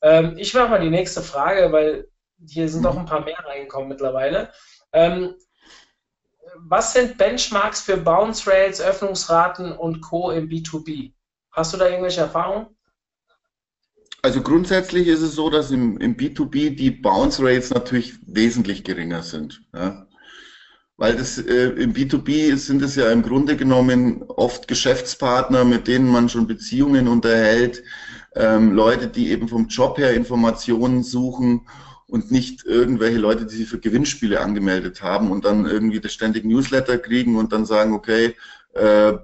Ähm, ich mache mal die nächste Frage, weil hier sind noch ein paar mehr reingekommen mittlerweile. Ähm, was sind Benchmarks für Bounce Rates, Öffnungsraten und Co. im B2B? Hast du da irgendwelche Erfahrungen? Also grundsätzlich ist es so, dass im, im B2B die Bounce Rates natürlich wesentlich geringer sind. Ja? Weil das äh, im B2B sind es ja im Grunde genommen oft Geschäftspartner, mit denen man schon Beziehungen unterhält, ähm, Leute, die eben vom Job her Informationen suchen und nicht irgendwelche Leute, die sich für Gewinnspiele angemeldet haben und dann irgendwie das ständig Newsletter kriegen und dann sagen, okay, äh,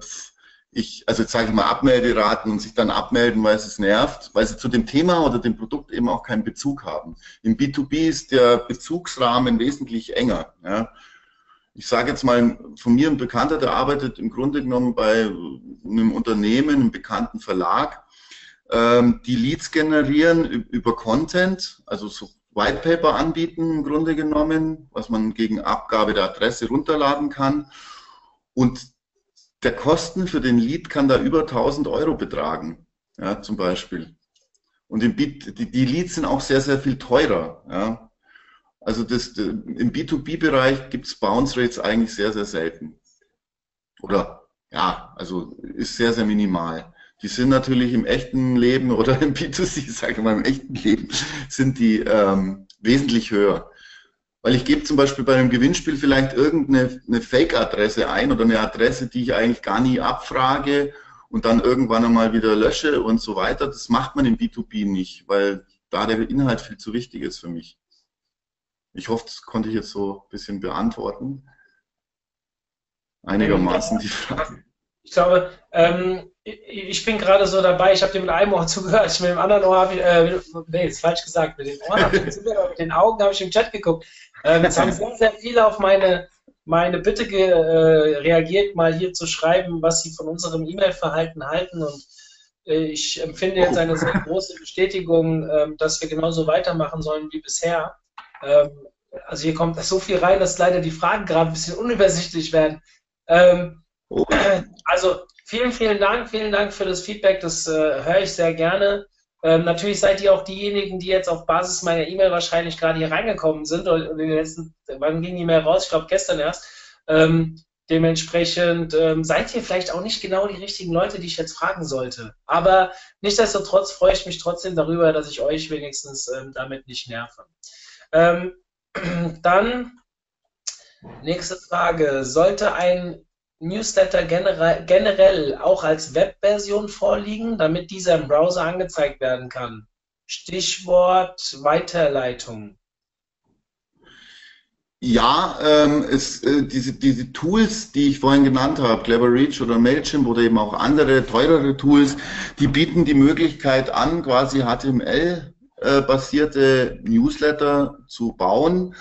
ich, also jetzt sage ich mal Abmelderaten und sich dann abmelden, weil es nervt, weil sie zu dem Thema oder dem Produkt eben auch keinen Bezug haben. Im B2B ist der Bezugsrahmen wesentlich enger. Ja. ich sage jetzt mal, von mir ein Bekannter, der arbeitet im Grunde genommen bei einem Unternehmen, einem bekannten Verlag, ähm, die Leads generieren über Content, also so White Paper anbieten im Grunde genommen, was man gegen Abgabe der Adresse runterladen kann. Und der Kosten für den Lead kann da über 1000 Euro betragen, ja, zum Beispiel. Und die, die Leads sind auch sehr, sehr viel teurer. Ja. Also das, im B2B-Bereich gibt es Bounce Rates eigentlich sehr, sehr selten. Oder ja, also ist sehr, sehr minimal. Die sind natürlich im echten Leben oder im B2C, sage ich mal, im echten Leben, sind die ähm, wesentlich höher. Weil ich gebe zum Beispiel bei einem Gewinnspiel vielleicht irgendeine Fake-Adresse ein oder eine Adresse, die ich eigentlich gar nie abfrage und dann irgendwann einmal wieder lösche und so weiter. Das macht man im B2B nicht, weil da der Inhalt viel zu wichtig ist für mich. Ich hoffe, das konnte ich jetzt so ein bisschen beantworten. Einigermaßen die Frage. Ich glaube, ähm, ich bin gerade so dabei, ich habe dir mit einem Ohr zugehört, ich mit dem anderen Ohr habe ich, äh, nee, ist falsch gesagt, mit den Ohren habe ich zugehört, mit den Augen habe ich im Chat geguckt. Ähm, jetzt haben sehr, sehr viele auf meine, meine Bitte äh, reagiert, mal hier zu schreiben, was sie von unserem E-Mail-Verhalten halten und äh, ich empfinde jetzt eine sehr große Bestätigung, äh, dass wir genauso weitermachen sollen wie bisher. Ähm, also hier kommt so viel rein, dass leider die Fragen gerade ein bisschen unübersichtlich werden. Ähm, oh. Also vielen, vielen Dank, vielen Dank für das Feedback, das äh, höre ich sehr gerne. Ähm, natürlich seid ihr auch diejenigen, die jetzt auf Basis meiner E-Mail wahrscheinlich gerade hier reingekommen sind. Und in den letzten, wann ging die E-Mail raus? Ich glaube gestern erst. Ähm, dementsprechend ähm, seid ihr vielleicht auch nicht genau die richtigen Leute, die ich jetzt fragen sollte. Aber nichtsdestotrotz freue ich mich trotzdem darüber, dass ich euch wenigstens ähm, damit nicht nerve. Ähm, dann nächste Frage. Sollte ein Newsletter generell, generell auch als Webversion vorliegen, damit dieser im Browser angezeigt werden kann? Stichwort Weiterleitung. Ja, ähm, es, äh, diese, diese Tools, die ich vorhin genannt habe, Clever Reach oder Mailchimp oder eben auch andere teurere Tools, die bieten die Möglichkeit an, quasi HTML äh, Newsletter zu bauen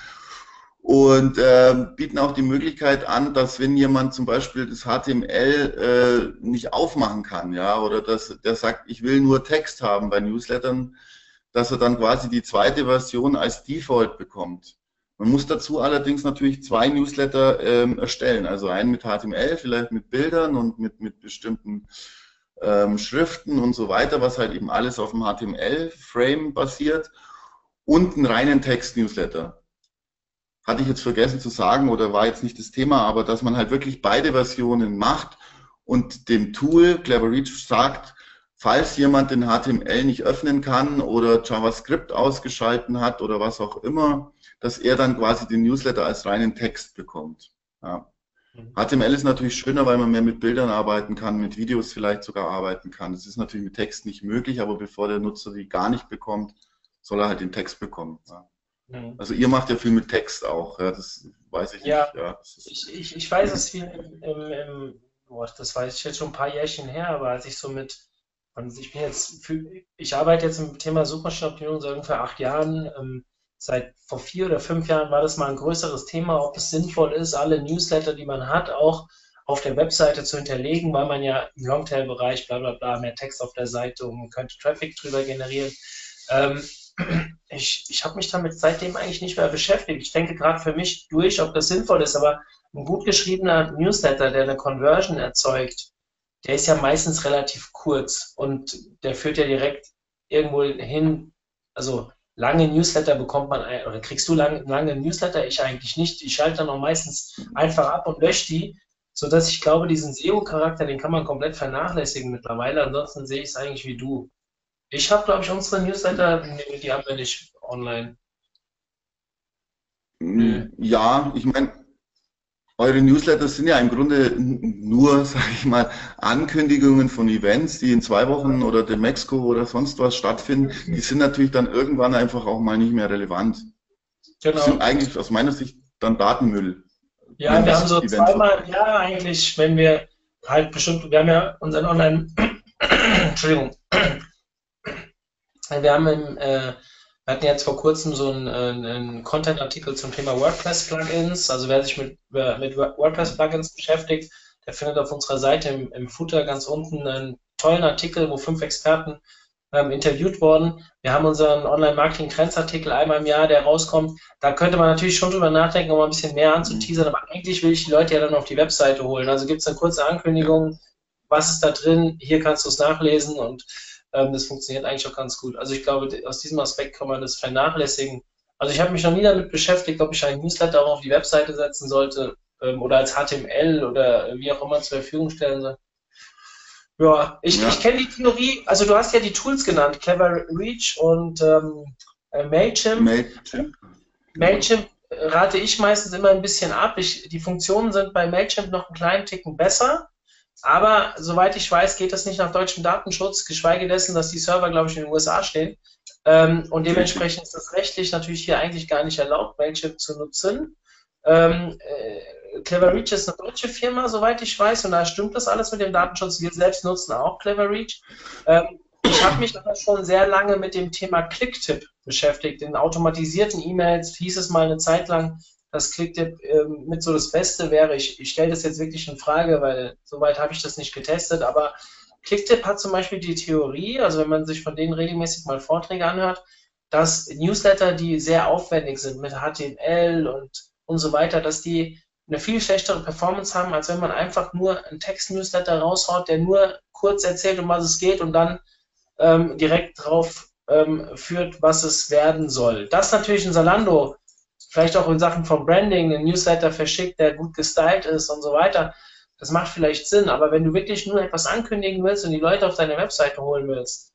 und äh, bieten auch die Möglichkeit an, dass wenn jemand zum Beispiel das HTML äh, nicht aufmachen kann, ja, oder dass der sagt, ich will nur Text haben bei Newslettern, dass er dann quasi die zweite Version als Default bekommt. Man muss dazu allerdings natürlich zwei Newsletter ähm, erstellen, also einen mit HTML, vielleicht mit Bildern und mit, mit bestimmten ähm, Schriften und so weiter, was halt eben alles auf dem HTML-Frame basiert und einen reinen Text-Newsletter. Hatte ich jetzt vergessen zu sagen oder war jetzt nicht das Thema, aber dass man halt wirklich beide Versionen macht und dem Tool Clever Reach sagt, falls jemand den HTML nicht öffnen kann oder JavaScript ausgeschalten hat oder was auch immer, dass er dann quasi den Newsletter als reinen Text bekommt. Ja. HTML ist natürlich schöner, weil man mehr mit Bildern arbeiten kann, mit Videos vielleicht sogar arbeiten kann. Das ist natürlich mit Text nicht möglich, aber bevor der Nutzer die gar nicht bekommt, soll er halt den Text bekommen. Ja. Also ihr macht ja viel mit Text auch, ja, das weiß ich ja, nicht. Ja, ich, ich, ich weiß es viel im, im, im boah, das weiß ich jetzt schon ein paar Jährchen her, aber als ich so mit, ich bin jetzt, ich arbeite jetzt im Thema Suchmaschinenoptimierung seit ungefähr acht Jahren, ähm, seit vor vier oder fünf Jahren war das mal ein größeres Thema, ob es sinnvoll ist, alle Newsletter, die man hat, auch auf der Webseite zu hinterlegen, weil man ja im Longtail-Bereich bla bla bla mehr Text auf der Seite und man könnte Traffic drüber generieren. Ähm, ich ich habe mich damit seitdem eigentlich nicht mehr beschäftigt. Ich denke gerade für mich durch, ob das sinnvoll ist, aber ein gut geschriebener Newsletter, der eine Conversion erzeugt, der ist ja meistens relativ kurz und der führt ja direkt irgendwo hin, also lange Newsletter bekommt man, oder kriegst du lange, lange Newsletter? Ich eigentlich nicht. Ich schalte dann auch meistens einfach ab und lösche die, sodass ich glaube, diesen SEO-Charakter, den kann man komplett vernachlässigen mittlerweile. Ansonsten sehe ich es eigentlich wie du. Ich habe, glaube ich, unsere Newsletter, die haben wir nicht online. Ja, ich meine, eure Newsletter sind ja im Grunde nur, sage ich mal, Ankündigungen von Events, die in zwei Wochen oder dem Mexiko oder sonst was stattfinden. Die sind natürlich dann irgendwann einfach auch mal nicht mehr relevant. Genau. Die sind eigentlich aus meiner Sicht dann Datenmüll. Ja, wir haben so Event zweimal im Jahr eigentlich, wenn wir halt bestimmt, wir haben ja unseren Online, Entschuldigung, wir haben im, äh, Wir hatten jetzt vor kurzem so einen, einen Content-Artikel zum Thema WordPress-Plugins. Also wer sich mit, mit WordPress-Plugins beschäftigt, der findet auf unserer Seite im, im Footer ganz unten einen tollen Artikel, wo fünf Experten ähm, interviewt worden. Wir haben unseren Online-Marketing-Trends-Artikel einmal im Jahr, der rauskommt. Da könnte man natürlich schon drüber nachdenken, um ein bisschen mehr anzuteasern, aber eigentlich will ich die Leute ja dann auf die Webseite holen. Also gibt es eine kurze Ankündigung, was ist da drin, hier kannst du es nachlesen und ähm, das funktioniert eigentlich auch ganz gut. Also ich glaube, aus diesem Aspekt kann man das vernachlässigen. Also ich habe mich noch nie damit beschäftigt, ob ich einen Newsletter auch auf die Webseite setzen sollte ähm, oder als HTML oder wie auch immer zur Verfügung stellen soll. Ja, ich, ja. ich kenne die Theorie, also du hast ja die Tools genannt, Clever Reach und ähm, äh, Mailchimp. Mailchimp. Mailchimp rate ich meistens immer ein bisschen ab. Ich, die Funktionen sind bei Mailchimp noch einen kleinen Ticken besser, aber soweit ich weiß, geht das nicht nach deutschem Datenschutz, geschweige dessen, dass die Server, glaube ich, in den USA stehen. Ähm, und dementsprechend ist das rechtlich natürlich hier eigentlich gar nicht erlaubt, Mailchimp zu nutzen. Ähm, äh, Clever Reach ist eine deutsche Firma, soweit ich weiß, und da stimmt das alles mit dem Datenschutz. Wir selbst nutzen auch Clever Reach. Ähm, ich habe mich aber schon sehr lange mit dem Thema Clicktip beschäftigt. In automatisierten E-Mails hieß es mal eine Zeit lang, dass Clicktip ähm, mit so das Beste wäre. Ich, ich stelle das jetzt wirklich in Frage, weil soweit habe ich das nicht getestet, aber Clicktip hat zum Beispiel die Theorie, also wenn man sich von denen regelmäßig mal Vorträge anhört, dass Newsletter, die sehr aufwendig sind mit HTML und, und so weiter, dass die eine viel schlechtere Performance haben, als wenn man einfach nur einen Text-Newsletter raushaut, der nur kurz erzählt, um was es geht und dann ähm, direkt drauf ähm, führt, was es werden soll. Das natürlich in Salando, vielleicht auch in Sachen von Branding, einen Newsletter verschickt, der gut gestylt ist und so weiter, das macht vielleicht Sinn, aber wenn du wirklich nur etwas ankündigen willst und die Leute auf deine Webseite holen willst,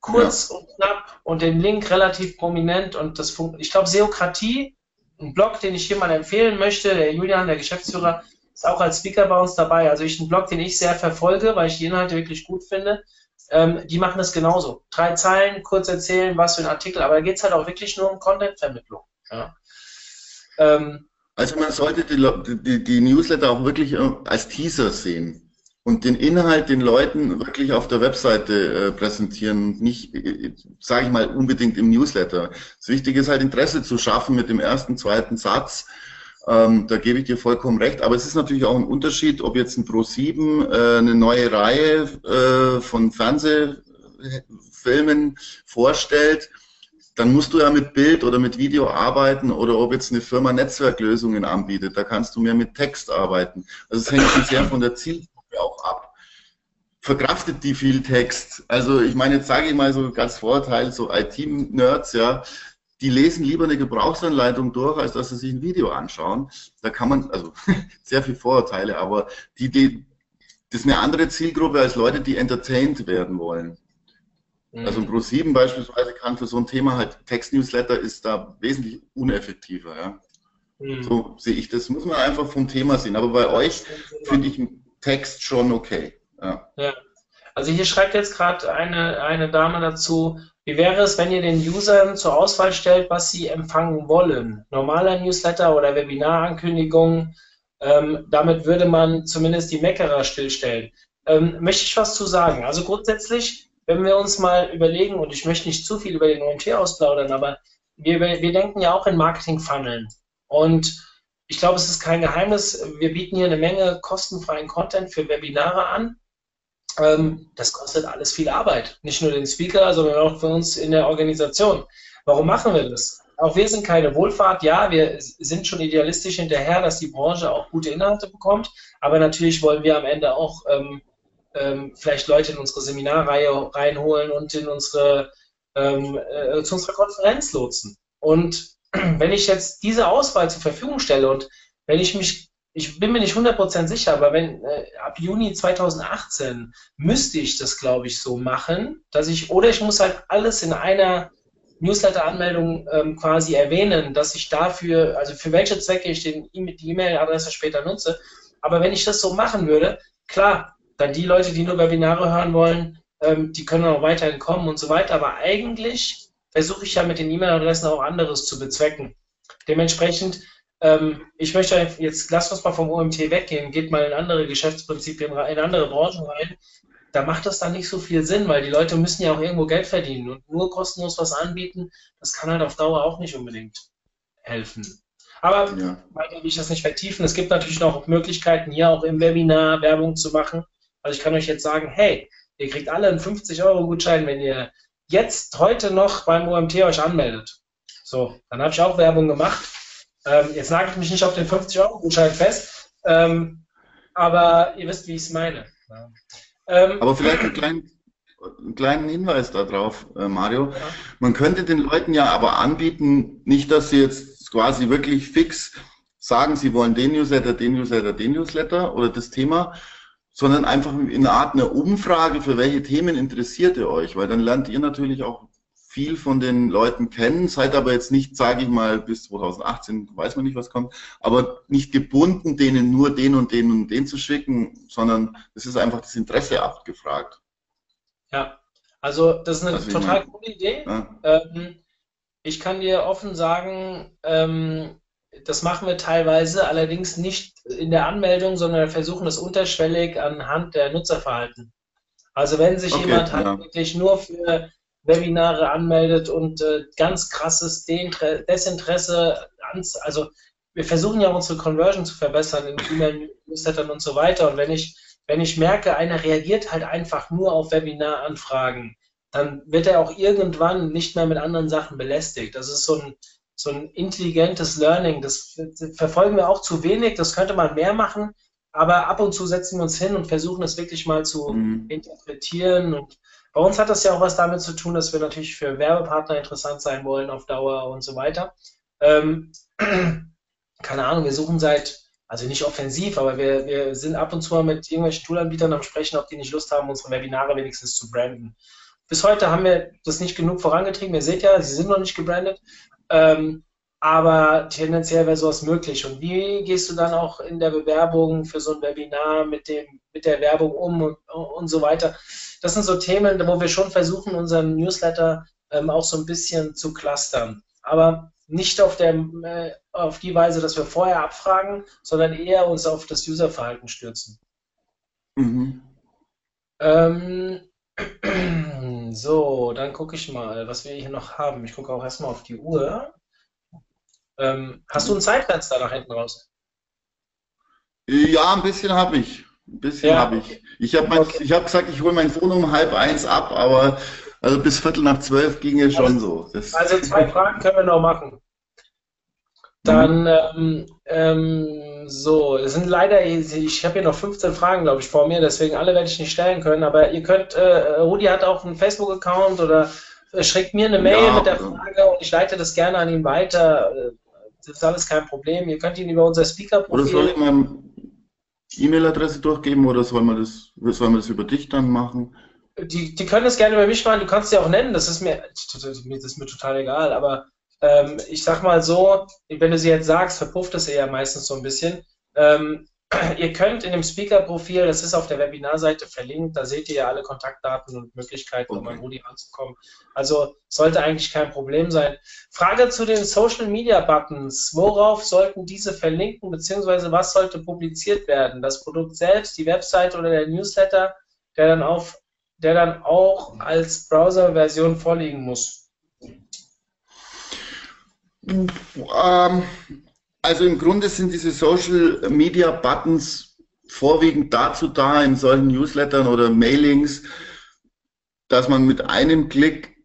kurz ja. und knapp und den Link relativ prominent und das funktioniert. Ich glaube, Seokratie ein Blog, den ich hier mal empfehlen möchte. Der Julian, der Geschäftsführer, ist auch als Speaker bei uns dabei. Also ich einen Blog, den ich sehr verfolge, weil ich die Inhalte wirklich gut finde. Ähm, die machen das genauso. Drei Zeilen, kurz erzählen, was für ein Artikel, aber da geht es halt auch wirklich nur um Content-Vermittlung. Ja. Ähm, also man sollte die, die, die Newsletter auch wirklich äh, als Teaser sehen und den Inhalt den Leuten wirklich auf der Webseite äh, präsentieren, nicht, äh, sage ich mal, unbedingt im Newsletter. Das Wichtige ist halt Interesse zu schaffen mit dem ersten, zweiten Satz. Ähm, da gebe ich dir vollkommen recht. Aber es ist natürlich auch ein Unterschied, ob jetzt ein Pro7 äh, eine neue Reihe äh, von Fernsehfilmen vorstellt dann musst du ja mit Bild oder mit Video arbeiten oder ob jetzt eine Firma Netzwerklösungen anbietet, da kannst du mehr mit Text arbeiten. Also es hängt schon sehr von der Zielgruppe auch ab. Verkraftet die viel Text? Also ich meine, jetzt sage ich mal so ganz Vorteil, so IT-Nerds, ja, die lesen lieber eine Gebrauchsanleitung durch, als dass sie sich ein Video anschauen. Da kann man, also sehr viel Vorurteile, aber die, die, das ist eine andere Zielgruppe als Leute, die entertained werden wollen. Mhm. Also ein Pro7 beispielsweise kann für so ein Thema halt Text-Newsletter ist da wesentlich uneffektiver. Ja. Mhm. So sehe ich das. Muss man einfach vom Thema sehen. Aber bei euch finde ich Text schon okay. Ja. ja. Also hier schreibt jetzt gerade eine, eine Dame dazu, wie wäre es, wenn ihr den Usern zur Auswahl stellt, was sie empfangen wollen? Normaler Newsletter oder Webinarankündigungen? Ähm, damit würde man zumindest die Meckerer stillstellen. Ähm, möchte ich was zu sagen? Also grundsätzlich, wenn wir uns mal überlegen, und ich möchte nicht zu viel über den OMT ausplaudern, aber wir, wir denken ja auch in Marketing-Funneln. Und ich glaube, es ist kein Geheimnis. Wir bieten hier eine Menge kostenfreien Content für Webinare an. Ähm, das kostet alles viel Arbeit. Nicht nur den Speaker, sondern auch für uns in der Organisation. Warum machen wir das? Auch wir sind keine Wohlfahrt. Ja, wir sind schon idealistisch hinterher, dass die Branche auch gute Inhalte bekommt. Aber natürlich wollen wir am Ende auch ähm, ähm, vielleicht Leute in unsere Seminarreihe reinholen und in unsere, ähm, äh, zu unserer Konferenz lotsen. Und wenn ich jetzt diese Auswahl zur Verfügung stelle und wenn ich mich, ich bin mir nicht 100% sicher, aber wenn äh, ab Juni 2018 müsste ich das, glaube ich, so machen, dass ich, oder ich muss halt alles in einer Newsletter-Anmeldung ähm, quasi erwähnen, dass ich dafür, also für welche Zwecke ich den, die E-Mail-Adresse später nutze. Aber wenn ich das so machen würde, klar, dann die Leute, die nur Webinare hören wollen, ähm, die können auch weiterhin kommen und so weiter. Aber eigentlich versuche ich ja mit den E-Mail-Adressen auch anderes zu bezwecken. Dementsprechend, ähm, ich möchte jetzt, lasst uns mal vom OMT weggehen, geht mal in andere Geschäftsprinzipien in andere Branchen rein. da macht das dann nicht so viel Sinn, weil die Leute müssen ja auch irgendwo Geld verdienen und nur kostenlos was anbieten, das kann halt auf Dauer auch nicht unbedingt helfen. Aber ja. weiter will ich das nicht vertiefen. Es gibt natürlich noch Möglichkeiten, hier auch im Webinar Werbung zu machen. Also ich kann euch jetzt sagen, hey, ihr kriegt alle einen 50-Euro-Gutschein, wenn ihr jetzt heute noch beim OMT euch anmeldet. So, dann habe ich auch Werbung gemacht. Ähm, jetzt nagelt mich nicht auf den 50-Euro-Gutschein fest, ähm, aber ihr wisst, wie ich es meine. Ja. Ähm, aber vielleicht einen kleinen, einen kleinen Hinweis darauf, äh, Mario. Ja. Man könnte den Leuten ja aber anbieten, nicht, dass sie jetzt quasi wirklich fix sagen, sie wollen den Newsletter, den Newsletter, den Newsletter oder das Thema, sondern einfach in einer Art eine Umfrage, für welche Themen interessiert ihr euch, weil dann lernt ihr natürlich auch viel von den Leuten kennen, seid aber jetzt nicht, sage ich mal, bis 2018, weiß man nicht, was kommt, aber nicht gebunden, denen nur den und den und den zu schicken, sondern es ist einfach das Interesse abgefragt. Ja, also das ist eine also total coole Idee. Ja. Ähm, ich kann dir offen sagen, ähm, das machen wir teilweise, allerdings nicht in der Anmeldung, sondern wir versuchen es unterschwellig anhand der Nutzerverhalten. Also wenn sich okay, jemand halt ja. wirklich nur für Webinare anmeldet und äh, ganz krasses Desinteresse, also wir versuchen ja unsere Conversion zu verbessern in E-Mail-Newslettern und so weiter. Und wenn ich, wenn ich merke, einer reagiert halt einfach nur auf Webinaranfragen, dann wird er auch irgendwann nicht mehr mit anderen Sachen belästigt. Das ist so ein, so ein intelligentes Learning. Das verfolgen wir auch zu wenig, das könnte man mehr machen, aber ab und zu setzen wir uns hin und versuchen es wirklich mal zu mhm. interpretieren. Und bei uns hat das ja auch was damit zu tun, dass wir natürlich für Werbepartner interessant sein wollen auf Dauer und so weiter. Ähm, keine Ahnung, wir suchen seit, also nicht offensiv, aber wir, wir sind ab und zu mal mit irgendwelchen Toolanbietern am Sprechen, ob die nicht Lust haben, unsere Webinare wenigstens zu branden. Bis heute haben wir das nicht genug vorangetrieben. Ihr seht ja, sie sind noch nicht gebrandet. Ähm, aber tendenziell wäre sowas möglich. Und wie gehst du dann auch in der Bewerbung für so ein Webinar mit, dem, mit der Werbung um und, und so weiter? Das sind so Themen, wo wir schon versuchen, unseren Newsletter ähm, auch so ein bisschen zu clustern. Aber nicht auf, der, äh, auf die Weise, dass wir vorher abfragen, sondern eher uns auf das Userverhalten stürzen. Mhm. Ähm, so, dann gucke ich mal, was wir hier noch haben. Ich gucke auch erstmal auf die Uhr. Ähm, hast du ein Zeitfenster nach hinten raus? Ja, ein bisschen habe ich. Ein bisschen ja. habe ich. Ich habe okay. hab gesagt, ich hole mein Phone um halb eins ab, aber also bis Viertel nach zwölf ging es schon also, so. Das also zwei Fragen können wir noch machen. Dann, mhm. ähm, ähm, so, es sind leider, ich habe hier noch 15 Fragen, glaube ich, vor mir, deswegen alle werde ich nicht stellen können, aber ihr könnt, äh, Rudi hat auch einen Facebook-Account oder schickt mir eine Mail ja, mit der Frage und ich leite das gerne an ihn weiter. Das ist alles kein Problem. Ihr könnt ihn über unser Speaker-Profil. Oder soll ich meine E-Mail-Adresse durchgeben oder soll man, das, soll man das über dich dann machen? Die, die können das gerne über mich machen. Du kannst sie auch nennen. Das ist mir, das ist mir total egal. Aber ähm, ich sag mal so, wenn du sie jetzt sagst, verpufft es eher meistens so ein bisschen. Ähm, ihr könnt in dem Speaker-Profil, das ist auf der Webinarseite verlinkt, da seht ihr ja alle Kontaktdaten und Möglichkeiten, okay. um an Rudi ranzukommen. Also sollte eigentlich kein Problem sein. Frage zu den Social Media Buttons. Worauf sollten diese verlinken, beziehungsweise was sollte publiziert werden? Das Produkt selbst, die Website oder der Newsletter, der dann, auf, der dann auch als Browser-Version vorliegen muss? Ähm, also im Grunde sind diese Social Media Buttons vorwiegend dazu da, in solchen Newslettern oder Mailings, dass man mit einem Klick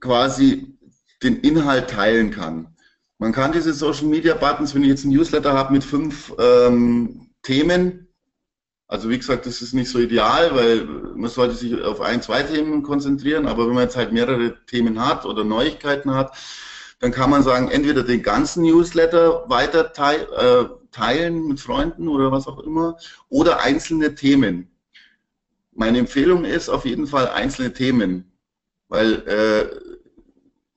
quasi den Inhalt teilen kann. Man kann diese Social Media Buttons, wenn ich jetzt ein Newsletter habe mit fünf ähm, Themen, also wie gesagt, das ist nicht so ideal, weil man sollte sich auf ein, zwei Themen konzentrieren, aber wenn man jetzt halt mehrere Themen hat oder Neuigkeiten hat, dann kann man sagen, entweder den ganzen Newsletter weiter teil, äh, teilen mit Freunden oder was auch immer oder einzelne Themen. Meine Empfehlung ist auf jeden Fall einzelne Themen, weil äh,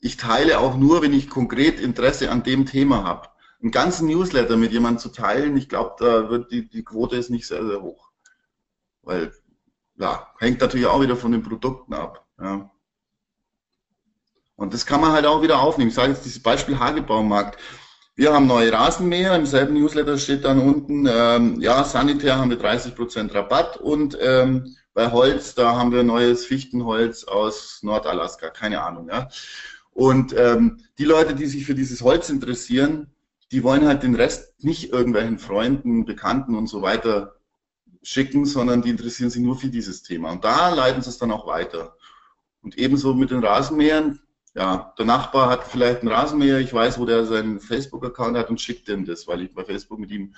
ich teile auch nur, wenn ich konkret Interesse an dem Thema habe. Einen ganzen Newsletter mit jemandem zu teilen, ich glaube, da wird die, die Quote ist nicht sehr, sehr hoch. Weil, ja, hängt natürlich auch wieder von den Produkten ab. Ja. Und das kann man halt auch wieder aufnehmen. Ich sage jetzt dieses Beispiel Hagebaumarkt. wir haben neue Rasenmäher. Im selben Newsletter steht dann unten, ähm, ja, sanitär haben wir 30% Rabatt und ähm, bei Holz, da haben wir neues Fichtenholz aus Nordalaska, keine Ahnung. Ja. Und ähm, die Leute, die sich für dieses Holz interessieren, die wollen halt den Rest nicht irgendwelchen Freunden, Bekannten und so weiter schicken, sondern die interessieren sich nur für dieses Thema. Und da leiten sie es dann auch weiter. Und ebenso mit den Rasenmähern. Ja, der Nachbar hat vielleicht einen Rasenmäher, ich weiß, wo der seinen Facebook-Account hat und schickt dem das, weil ich bei Facebook mit ihm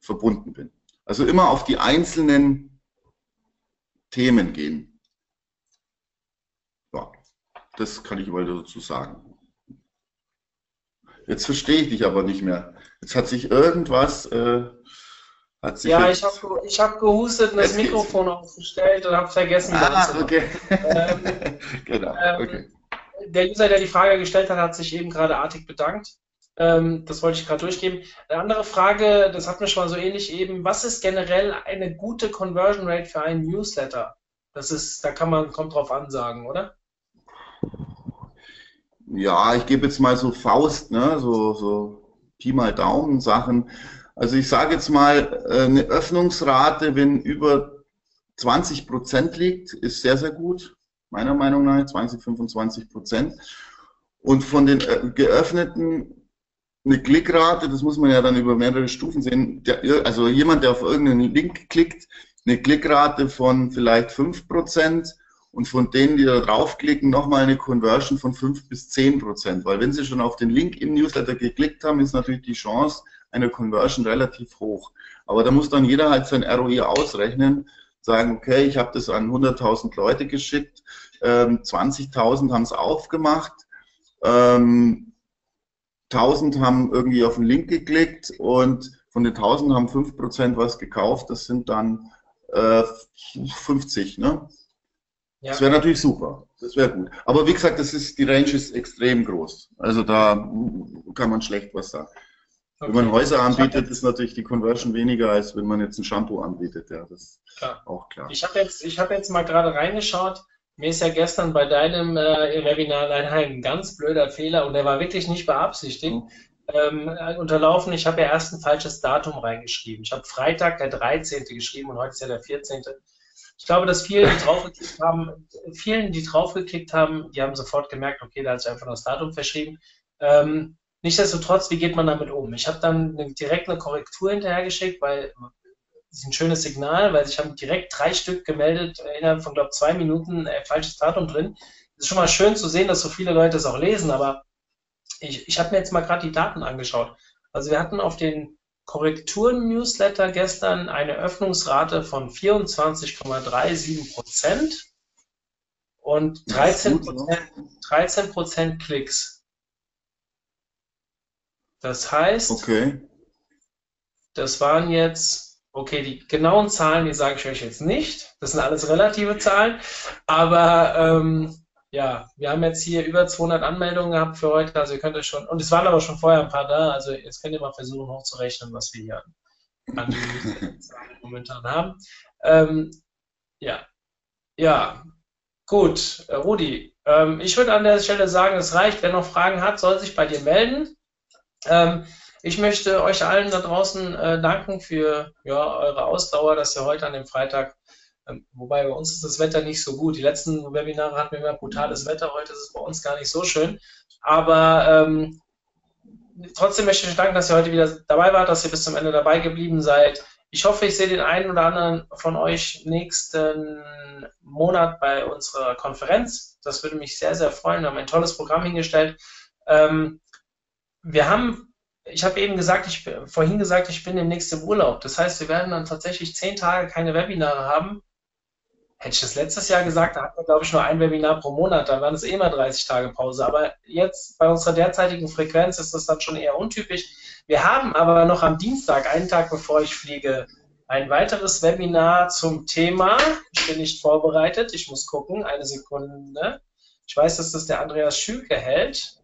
verbunden bin. Also immer auf die einzelnen Themen gehen. Ja, das kann ich mal dazu sagen. Jetzt verstehe ich dich aber nicht mehr. Jetzt hat sich irgendwas. Äh, hat sich ja, ich habe ich hab gehustet und das Mikrofon aufgestellt und habe vergessen. Ah, okay. Ähm, genau, ähm, okay. Der User, der die Frage gestellt hat, hat sich eben gerade artig bedankt. Ähm, das wollte ich gerade durchgeben. Eine andere Frage, das hatten wir schon mal so ähnlich eben. Was ist generell eine gute Conversion Rate für einen Newsletter? Das ist, da kann man, kommt drauf an sagen, oder? Ja, ich gebe jetzt mal so Faust, ne? so, so Pi mal Daumen Sachen. Also ich sage jetzt mal, äh, eine Öffnungsrate, wenn über 20 Prozent liegt, ist sehr, sehr gut, meiner Meinung nach, 20, 25 Prozent. Und von den äh, geöffneten, eine Klickrate, das muss man ja dann über mehrere Stufen sehen, der, also jemand, der auf irgendeinen Link klickt, eine Klickrate von vielleicht 5 Prozent und von denen, die da draufklicken, nochmal eine Conversion von 5 bis 10 Prozent. Weil wenn sie schon auf den Link im Newsletter geklickt haben, ist natürlich die Chance einer Conversion relativ hoch. Aber da muss dann jeder halt sein ROI ausrechnen, sagen, okay, ich habe das an 100.000 Leute geschickt, ähm, 20.000 haben es aufgemacht, ähm, 1000 haben irgendwie auf den Link geklickt und von den 1000 haben 5% was gekauft, das sind dann äh, 50, ne? Ja. Das wäre natürlich super. Das wäre gut. Aber wie gesagt, das ist, die Range ist extrem groß. Also da kann man schlecht was sagen. Okay. Wenn man Häuser anbietet, ist natürlich die Conversion weniger, als wenn man jetzt ein Shampoo anbietet. Ja, das ist klar. auch klar. Ich habe jetzt, hab jetzt mal gerade reingeschaut. Mir ist ja gestern bei deinem äh, Webinar ein ganz blöder Fehler und der war wirklich nicht beabsichtigt. Mhm. Ähm, unterlaufen. Ich habe ja erst ein falsches Datum reingeschrieben. Ich habe Freitag der 13. geschrieben und heute ist ja der 14. Ich glaube, dass viele, die draufgeklickt haben, vielen, die draufgeklickt haben, die haben sofort gemerkt, okay, da hat sich einfach das Datum verschrieben. Ähm, nichtsdestotrotz, wie geht man damit um? Ich habe dann eine, direkt eine Korrektur hinterhergeschickt, weil das ist ein schönes Signal, weil sich haben direkt drei Stück gemeldet, innerhalb von, glaube ich, zwei Minuten äh, falsches Datum drin. Es ist schon mal schön zu sehen, dass so viele Leute es auch lesen, aber ich, ich habe mir jetzt mal gerade die Daten angeschaut. Also wir hatten auf den Korrekturen-Newsletter gestern eine Öffnungsrate von 24,37 Prozent und 13 Prozent, 13 Klicks. Das heißt, okay. das waren jetzt, okay, die genauen Zahlen, die sage ich euch jetzt nicht. Das sind alles relative Zahlen, aber ähm, ja, wir haben jetzt hier über 200 Anmeldungen gehabt für heute, also ihr könnt euch schon, und es waren aber schon vorher ein paar da, also jetzt könnt ihr mal versuchen hochzurechnen, was wir hier an, an momentan haben. Ähm, ja, ja, gut, äh, Rudi, ähm, ich würde an der Stelle sagen, es reicht. Wer noch Fragen hat, soll sich bei dir melden. Ähm, ich möchte euch allen da draußen äh, danken für ja, eure Ausdauer, dass ihr heute an dem Freitag ähm, wobei bei uns ist das Wetter nicht so gut. Die letzten Webinare hatten wir immer brutales Wetter, heute ist es bei uns gar nicht so schön. Aber ähm, trotzdem möchte ich euch danken, dass ihr heute wieder dabei wart, dass ihr bis zum Ende dabei geblieben seid. Ich hoffe, ich sehe den einen oder anderen von euch nächsten Monat bei unserer Konferenz. Das würde mich sehr, sehr freuen. Wir haben ein tolles Programm hingestellt. Ähm, wir haben, ich habe eben gesagt, ich vorhin gesagt, ich bin demnächst im Urlaub. Das heißt, wir werden dann tatsächlich zehn Tage keine Webinare haben. Hätte ich das letztes Jahr gesagt, da hatten wir, glaube ich, nur ein Webinar pro Monat, dann waren es eh mal 30 Tage Pause. Aber jetzt bei unserer derzeitigen Frequenz ist das dann schon eher untypisch. Wir haben aber noch am Dienstag, einen Tag bevor ich fliege, ein weiteres Webinar zum Thema. Ich bin nicht vorbereitet, ich muss gucken, eine Sekunde. Ich weiß, dass das der Andreas Schülke hält.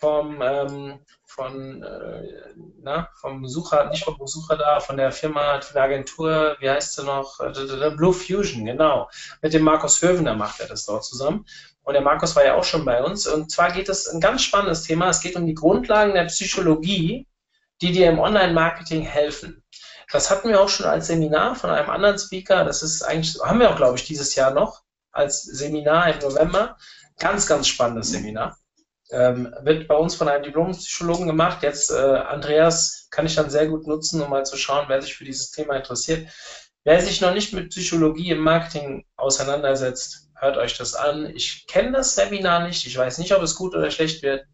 Vom, ähm, von, äh, na, vom Besucher, nicht vom Besucher da, von der Firma, von der Agentur, wie heißt sie noch? Äh, Blue Fusion, genau. Mit dem Markus Hövener macht er das dort zusammen. Und der Markus war ja auch schon bei uns. Und zwar geht es ein ganz spannendes Thema. Es geht um die Grundlagen der Psychologie, die dir im Online-Marketing helfen. Das hatten wir auch schon als Seminar von einem anderen Speaker. Das ist eigentlich, haben wir auch, glaube ich, dieses Jahr noch als Seminar im November. Ganz, ganz spannendes Seminar. Ähm, wird bei uns von einem Diplompsychologen gemacht. Jetzt, äh, Andreas, kann ich dann sehr gut nutzen, um mal zu schauen, wer sich für dieses Thema interessiert. Wer sich noch nicht mit Psychologie im Marketing auseinandersetzt, hört euch das an. Ich kenne das Webinar nicht. Ich weiß nicht, ob es gut oder schlecht wird.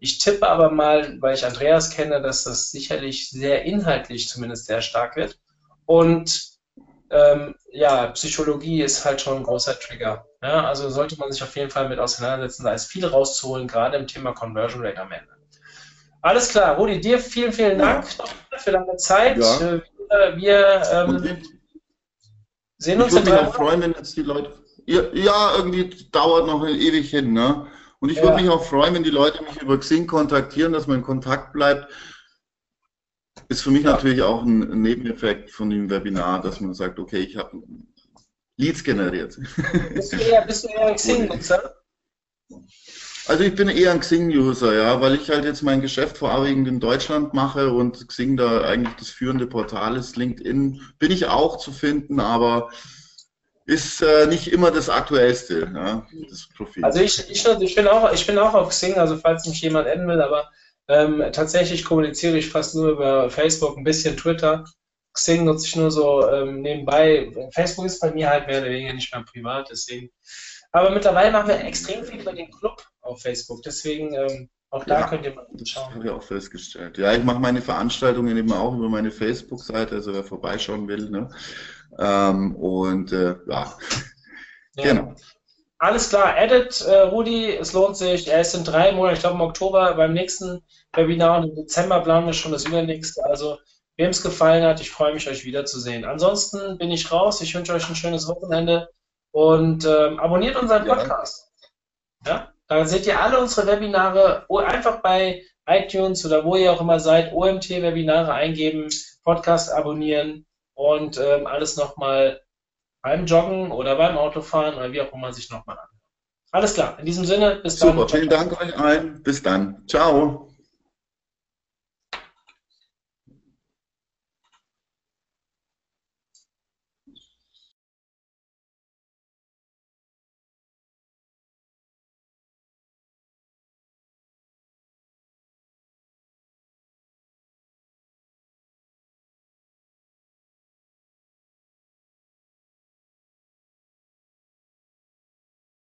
Ich tippe aber mal, weil ich Andreas kenne, dass das sicherlich sehr inhaltlich zumindest sehr stark wird. Und ähm, ja, Psychologie ist halt schon ein großer Trigger. Ja, also sollte man sich auf jeden Fall mit auseinandersetzen. Da ist viel rauszuholen, gerade im Thema Conversion Rate am Ende. Alles klar, Rudi, dir vielen, vielen Dank ja. für deine Zeit. Ja. Äh, wir, wir ähm, sehen uns. Ich würde mich auch freuen, wenn jetzt die Leute. Ja, irgendwie dauert noch ewig hin, ne? Und ich würde mich auch freuen, wenn die Leute mich über Xing kontaktieren, dass man in Kontakt bleibt. Ist für mich ja. natürlich auch ein Nebeneffekt von dem Webinar, dass man sagt, okay, ich habe Leads generiert. Bist du eher, bist du eher ein Xing-Nutzer? Also ich bin eher ein Xing-User, ja, weil ich halt jetzt mein Geschäft vorwiegend in Deutschland mache und Xing da eigentlich das führende Portal ist. LinkedIn bin ich auch zu finden, aber ist äh, nicht immer das aktuellste, ja, das Profil. Also ich, ich, ich, bin auch, ich bin auch auf Xing, also falls mich jemand adden will, aber ähm, tatsächlich kommuniziere ich fast nur über Facebook, ein bisschen Twitter. Xing nutze ich nur so ähm, nebenbei. Facebook ist bei mir halt mehr oder weniger nicht mehr privat, deswegen. Aber mittlerweile machen wir extrem viel über den Club auf Facebook, deswegen ähm, auch da ja, könnt ihr mal schauen. Das habe ich auch festgestellt. Ja, ich mache meine Veranstaltungen eben auch über meine Facebook-Seite, also wer vorbeischauen will. Ne? Ähm, und äh, ja. ja. genau. Alles klar, edit, äh, Rudi, es lohnt sich. Er ist in drei Monaten, ich glaube im Oktober beim nächsten Webinar und im Dezember planen wir schon das übernächste. Also, wem es gefallen hat, ich freue mich, euch wiederzusehen. Ansonsten bin ich raus. Ich wünsche euch ein schönes Wochenende und ähm, abonniert unseren Podcast. Ja. ja, da seht ihr alle unsere Webinare einfach bei iTunes oder wo ihr auch immer seid, OMT-Webinare eingeben, Podcast abonnieren und ähm, alles nochmal beim Joggen oder beim Autofahren oder wie auch immer sich nochmal an. Alles klar, in diesem Sinne, bis dann. Super, vielen Dank euch allen. Bis dann. Ciao.